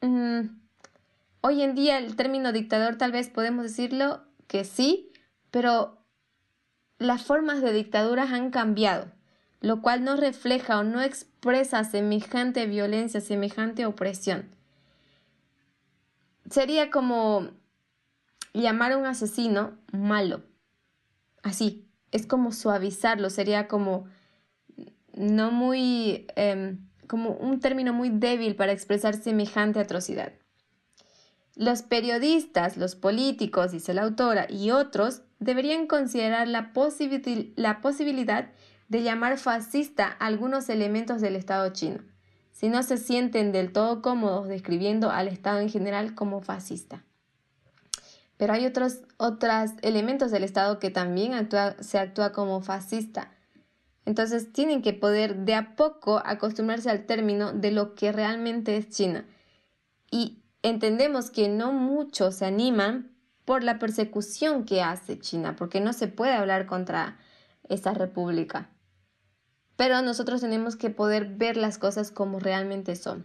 mm, hoy en día el término dictador tal vez podemos decirlo que sí, pero las formas de dictaduras han cambiado, lo cual no refleja o no expresa semejante violencia, semejante opresión sería como llamar a un asesino malo. Así, es como suavizarlo, sería como no muy, em, como un término muy débil para expresar semejante atrocidad. Los periodistas, los políticos, dice la autora, y otros deberían considerar la, la posibilidad de llamar fascista algunos elementos del Estado chino si no se sienten del todo cómodos describiendo al Estado en general como fascista. Pero hay otros, otros elementos del Estado que también se actúa como fascista. Entonces tienen que poder de a poco acostumbrarse al término de lo que realmente es China. Y entendemos que no muchos se animan por la persecución que hace China, porque no se puede hablar contra esa república pero nosotros tenemos que poder ver las cosas como realmente son.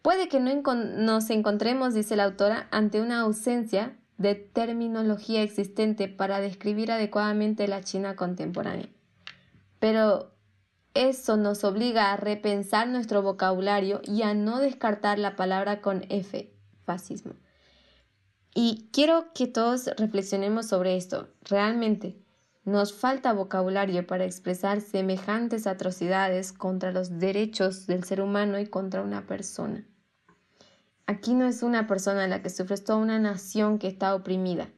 Puede que no nos encontremos, dice la autora, ante una ausencia de terminología existente para describir adecuadamente la China contemporánea. Pero Eso nos obliga a repensar nuestro vocabulario y a no descartar la palabra con F, fascismo. Y quiero que todos reflexionemos sobre esto. Realmente, nos falta vocabulario para expresar semejantes atrocidades contra los derechos del ser humano y contra una persona. Aquí no es una persona la que sufre, es toda una nación que está oprimida.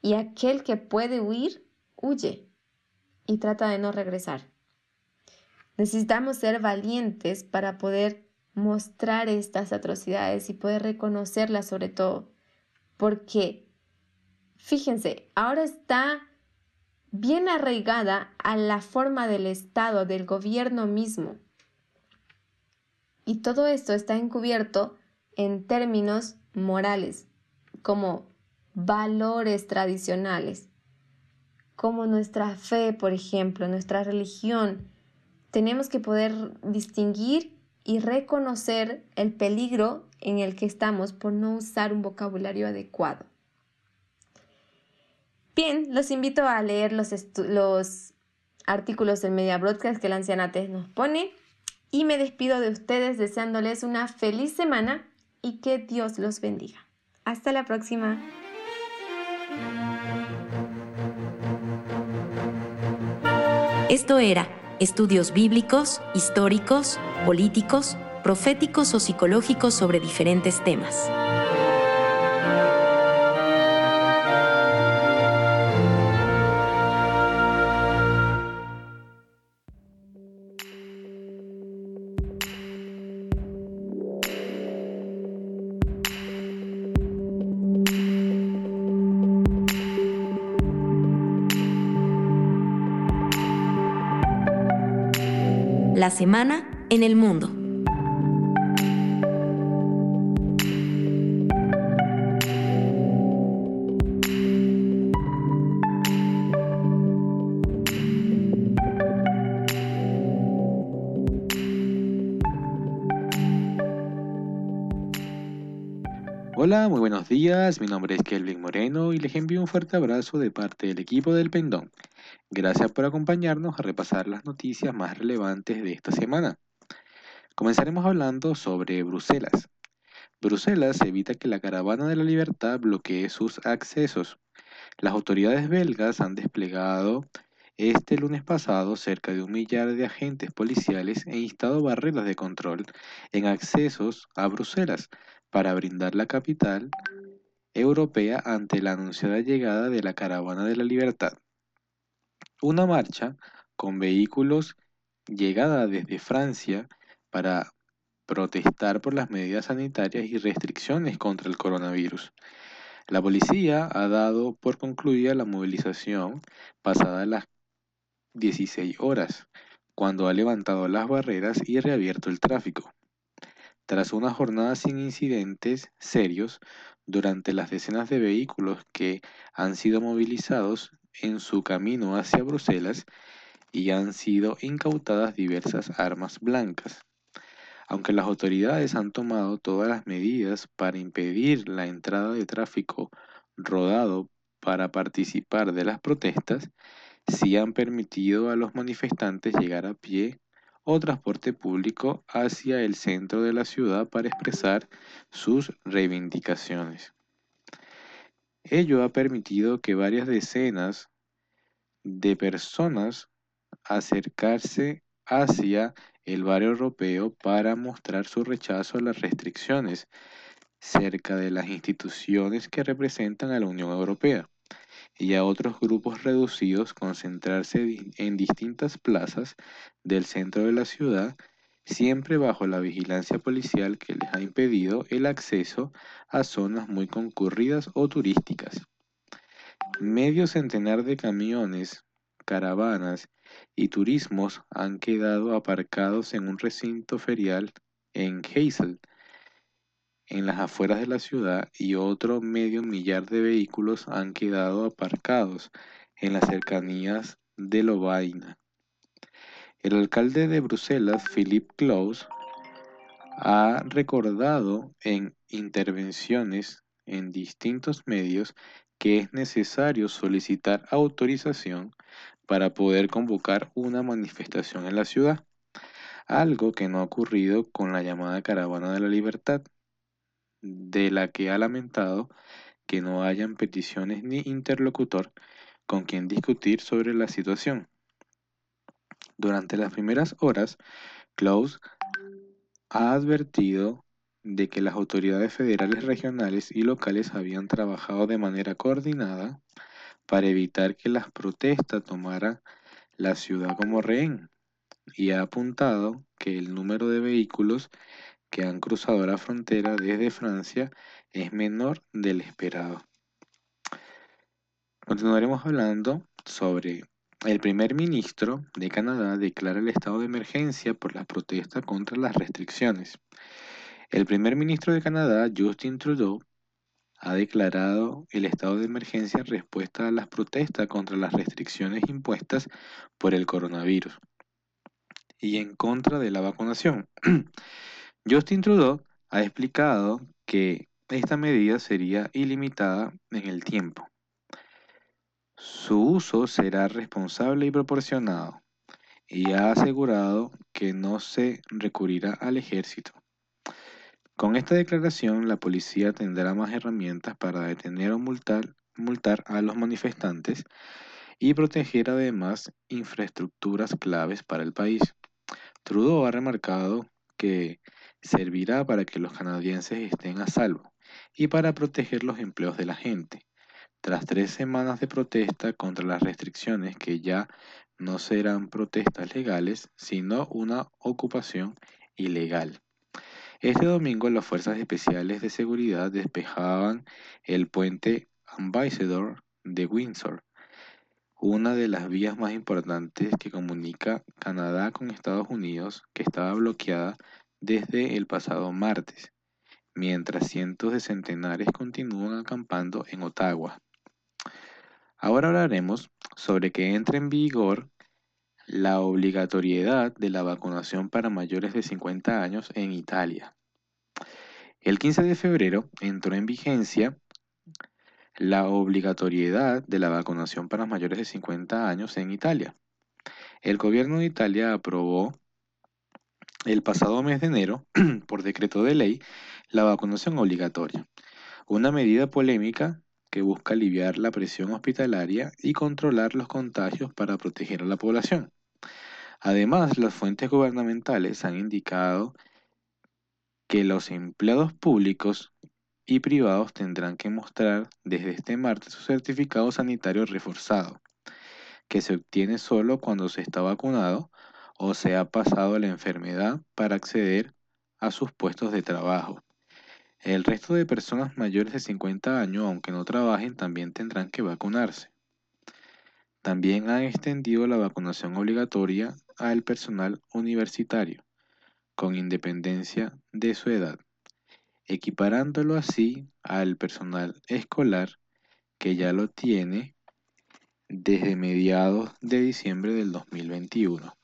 Y aquel que puede huir, huye y trata de no regresar. Necesitamos ser valientes para poder mostrar estas atrocidades y poder reconocerlas sobre todo. Porque, fíjense, ahora está bien arraigada a la forma del Estado, del gobierno mismo. Y todo esto está encubierto en términos morales, como valores tradicionales, como nuestra fe, por ejemplo, nuestra religión. Tenemos que poder distinguir y reconocer el peligro en el que estamos por no usar un vocabulario adecuado. Bien, los invito a leer los, los artículos del Media Broadcast que la ancianate nos pone y me despido de ustedes deseándoles una feliz semana y que Dios los bendiga. Hasta la próxima. Esto era Estudios Bíblicos, Históricos, Políticos, Proféticos o Psicológicos sobre diferentes temas. La semana en el mundo. Hola, muy buenos días. Mi nombre es Kelvin Moreno y les envío un fuerte abrazo de parte del equipo del Pendón. Gracias por acompañarnos a repasar las noticias más relevantes de esta semana. Comenzaremos hablando sobre Bruselas. Bruselas evita que la caravana de la libertad bloquee sus accesos. Las autoridades belgas han desplegado este lunes pasado cerca de un millar de agentes policiales e instado barreras de control en accesos a Bruselas para brindar la capital europea ante la anunciada llegada de la caravana de la libertad. Una marcha con vehículos llegada desde Francia para protestar por las medidas sanitarias y restricciones contra el coronavirus. La policía ha dado por concluida la movilización pasada las 16 horas, cuando ha levantado las barreras y reabierto el tráfico. Tras una jornada sin incidentes serios, durante las decenas de vehículos que han sido movilizados en su camino hacia Bruselas y han sido incautadas diversas armas blancas. Aunque las autoridades han tomado todas las medidas para impedir la entrada de tráfico rodado para participar de las protestas, sí han permitido a los manifestantes llegar a pie o transporte público hacia el centro de la ciudad para expresar sus reivindicaciones. Ello ha permitido que varias decenas de personas acercarse hacia el barrio europeo para mostrar su rechazo a las restricciones cerca de las instituciones que representan a la Unión Europea y a otros grupos reducidos concentrarse en distintas plazas del centro de la ciudad, siempre bajo la vigilancia policial que les ha impedido el acceso a zonas muy concurridas o turísticas. Medio centenar de camiones, caravanas y turismos han quedado aparcados en un recinto ferial en Heysel, en las afueras de la ciudad y otro medio millar de vehículos han quedado aparcados en las cercanías de Lovaina. El alcalde de Bruselas, Philippe Claus, ha recordado en intervenciones en distintos medios que es necesario solicitar autorización para poder convocar una manifestación en la ciudad, algo que no ha ocurrido con la llamada Caravana de la Libertad, de la que ha lamentado que no hayan peticiones ni interlocutor con quien discutir sobre la situación. Durante las primeras horas, Klaus ha advertido de que las autoridades federales, regionales y locales habían trabajado de manera coordinada para evitar que las protestas tomaran la ciudad como rehén y ha apuntado que el número de vehículos que han cruzado la frontera desde Francia es menor del esperado. Continuaremos hablando sobre el primer ministro de Canadá declara el estado de emergencia por las protestas contra las restricciones. El primer ministro de Canadá, Justin Trudeau, ha declarado el estado de emergencia en respuesta a las protestas contra las restricciones impuestas por el coronavirus y en contra de la vacunación. (clears throat) Justin Trudeau ha explicado que esta medida sería ilimitada en el tiempo. Su uso será responsable y proporcionado, y ha asegurado que no se recurrirá al ejército. Con esta declaración, la policía tendrá más herramientas para detener o multar, a los manifestantes y proteger además infraestructuras claves para el país. Trudeau ha remarcado que servirá para que los canadienses estén a salvo y para proteger los empleos de la gente. Tras tres semanas de protesta contra las restricciones que ya no serán protestas legales, sino una ocupación ilegal. Este domingo las fuerzas especiales de seguridad despejaban el puente Ambassador de Windsor, una de las vías más importantes que comunica Canadá con Estados Unidos, que estaba bloqueada desde el pasado martes, mientras cientos de centenares continúan acampando en Ottawa. Ahora hablaremos sobre que entre en vigor la obligatoriedad de la vacunación para mayores de 50 años en Italia. El 15 de febrero entró en vigencia la obligatoriedad de la vacunación para mayores de 50 años en Italia. El gobierno de Italia aprobó el pasado mes de enero, (clears throat) por decreto de ley, la vacunación obligatoria, una medida polémica que busca aliviar la presión hospitalaria y controlar los contagios para proteger a la población. Además, las fuentes gubernamentales han indicado que los empleados públicos y privados tendrán que mostrar desde este martes su certificado sanitario reforzado, que se obtiene solo cuando se está vacunado o se ha pasado la enfermedad para acceder a sus puestos de trabajo. El resto de personas mayores de 50 años, aunque no trabajen, también tendrán que vacunarse. También han extendido la vacunación obligatoria al personal universitario, con independencia de su edad, equiparándolo así al personal escolar que ya lo tiene desde mediados de diciembre del 2021.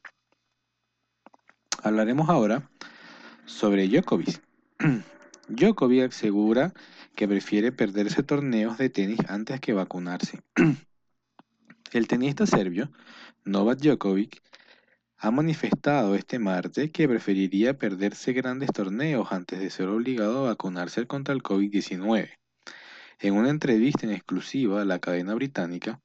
Hablaremos ahora sobre Djokovic. (clears throat) Djokovic asegura que prefiere perderse torneos de tenis antes que vacunarse. (clears throat) El tenista serbio Novak Djokovic ha manifestado este martes que preferiría perderse grandes torneos antes de ser obligado a vacunarse contra el COVID-19. En una entrevista en exclusiva, la cadena británica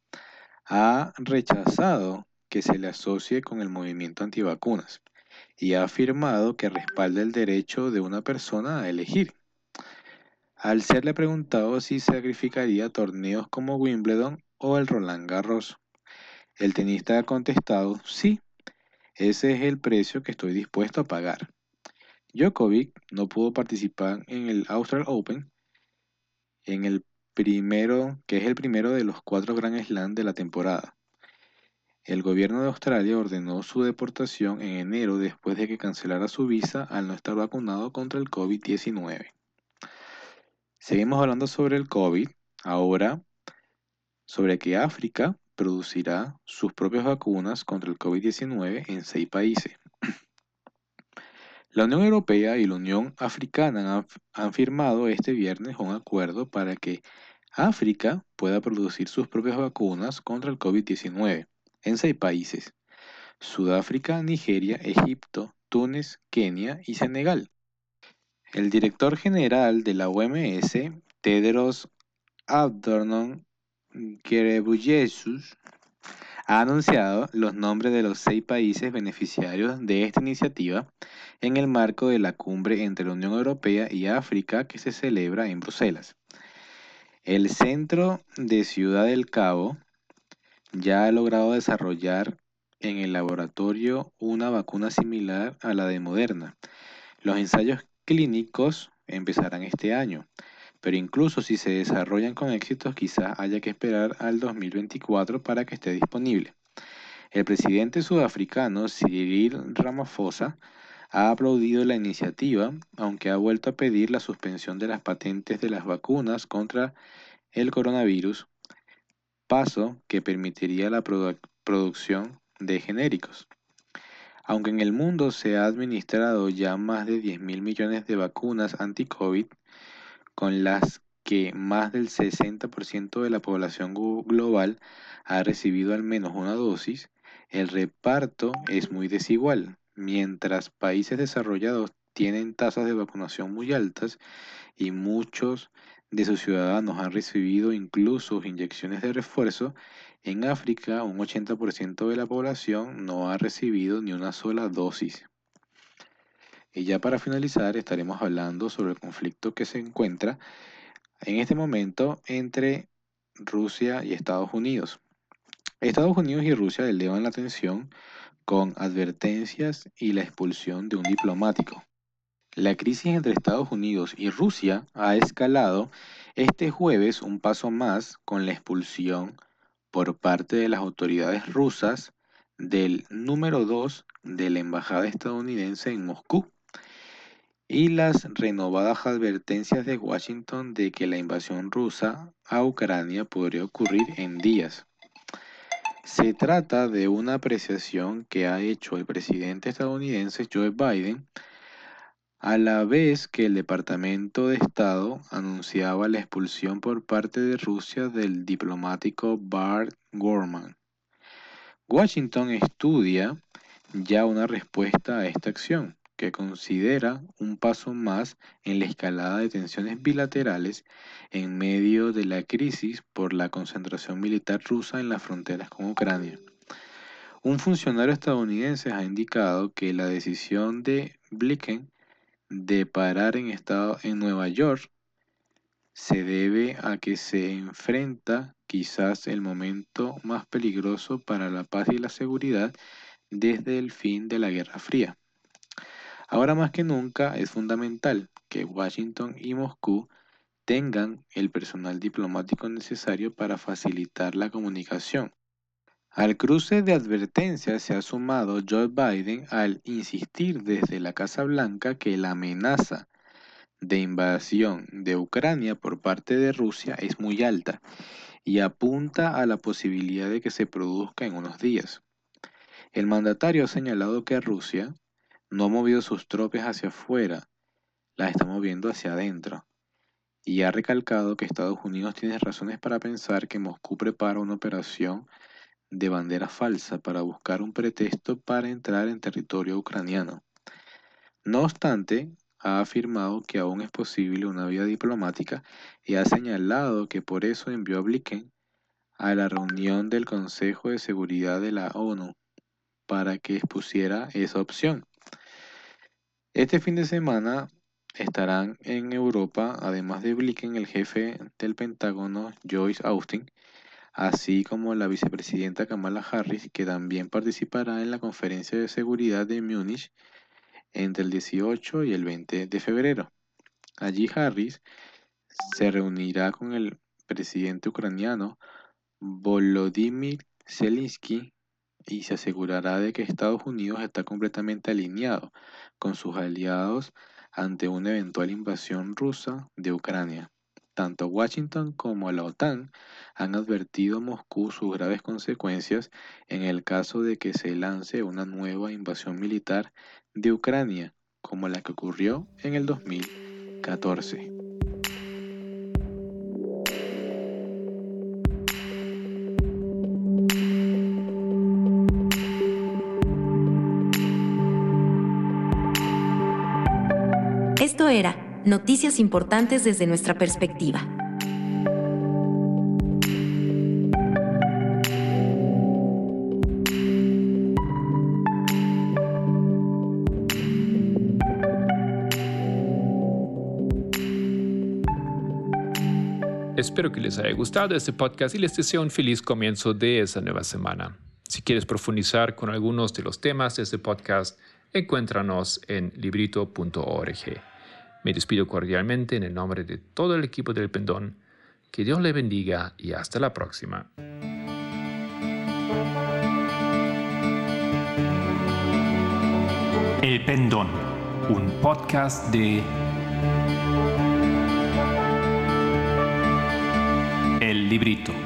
ha rechazado que se le asocie con el movimiento antivacunas y ha afirmado que respalda el derecho de una persona a elegir. Al serle preguntado si sacrificaría torneos como Wimbledon o el Roland Garros, el tenista ha contestado, sí, ese es el precio que estoy dispuesto a pagar. Djokovic no pudo participar en el Australian Open, en el primero, que es el primero de los cuatro Grand Slam de la temporada. El gobierno de Australia ordenó su deportación en enero después de que cancelara su visa al no estar vacunado contra el COVID-19. Seguimos hablando sobre el COVID, ahora sobre que África producirá sus propias vacunas contra el COVID-19 en seis países. La Unión Europea y la Unión Africana han, han, firmado este viernes un acuerdo para que África pueda producir sus propias vacunas contra el COVID-19 en seis países, Sudáfrica, Nigeria, Egipto, Túnez, Kenia y Senegal. El director general de la OMS, Tedros Adhanom Ghebreyesus, ha anunciado los nombres de los seis países beneficiarios de esta iniciativa en el marco de la cumbre entre la Unión Europea y África que se celebra en Bruselas. El Centro de Ciudad del Cabo ya ha logrado desarrollar en el laboratorio una vacuna similar a la de Moderna. Los ensayos clínicos empezarán este año pero incluso si se desarrollan con éxito, quizás haya que esperar al 2024 para que esté disponible. El presidente sudafricano Cyril Ramaphosa ha aplaudido la iniciativa, aunque ha vuelto a pedir la suspensión de las patentes de las vacunas contra el coronavirus, paso que permitiría la producción de genéricos. Aunque en el mundo se ha administrado ya más de 10 mil millones de vacunas anti-COVID, con las que más del 60% de la población global ha recibido al menos una dosis, el reparto es muy desigual. Mientras países desarrollados tienen tasas de vacunación muy altas y muchos de sus ciudadanos han recibido incluso inyecciones de refuerzo, en África un 80% de la población no ha recibido ni una sola dosis. Y ya para finalizar estaremos hablando sobre el conflicto que se encuentra en este momento entre Rusia y Estados Unidos. Estados Unidos y Rusia elevan la tensión con advertencias y la expulsión de un diplomático. La crisis entre Estados Unidos y Rusia ha escalado este jueves un paso más con la expulsión por parte de las autoridades rusas del número 2 de la embajada estadounidense en Moscú y las renovadas advertencias de Washington de que la invasión rusa a Ucrania podría ocurrir en días. Se trata de una apreciación que ha hecho el presidente estadounidense Joe Biden a la vez que el Departamento de Estado anunciaba la expulsión por parte de Rusia del diplomático Bart Gorman. Washington estudia ya una respuesta a esta acción que considera un paso más en la escalada de tensiones bilaterales en medio de la crisis por la concentración militar rusa en las fronteras con Ucrania. Un funcionario estadounidense ha indicado que la decisión de Blinken de parar en, estado, en Nueva York se debe a que se enfrenta quizás el momento más peligroso para la paz y la seguridad desde el fin de la Guerra Fría. Ahora más que nunca es fundamental que Washington y Moscú tengan el personal diplomático necesario para facilitar la comunicación. Al cruce de advertencias se ha sumado Joe Biden al insistir desde la Casa Blanca que la amenaza de invasión de Ucrania por parte de Rusia es muy alta y apunta a la posibilidad de que se produzca en unos días. El mandatario ha señalado que Rusia no ha movido sus tropas hacia afuera, las está moviendo hacia adentro. Y ha recalcado que Estados Unidos tiene razones para pensar que Moscú prepara una operación de bandera falsa para buscar un pretexto para entrar en territorio ucraniano. No obstante, ha afirmado que aún es posible una vía diplomática y ha señalado que por eso envió a Blinken a la reunión del Consejo de Seguridad de la ONU para que expusiera esa opción. Este fin de semana estarán en Europa, además de Blinken, el jefe del Pentágono, Joyce Austin, así como la vicepresidenta Kamala Harris, que también participará en la conferencia de seguridad de Múnich entre el 18 y el 20 de febrero. Allí Harris se reunirá con el presidente ucraniano Volodymyr Zelensky y se asegurará de que Estados Unidos está completamente alineado con sus aliados ante una eventual invasión rusa de Ucrania. Tanto Washington como la OTAN han advertido a Moscú sus graves consecuencias en el caso de que se lance una nueva invasión militar de Ucrania, como la que ocurrió en el 2014. Esto era Noticias Importantes desde nuestra perspectiva. Espero que les haya gustado este podcast y les deseo un feliz comienzo de esa nueva semana. Si quieres profundizar con algunos de los temas de este podcast, encuéntranos en librito.org. Me despido cordialmente en el nombre de todo el equipo del Pendón. Que Dios le bendiga y hasta la próxima. El Pendón, un podcast de El Librito.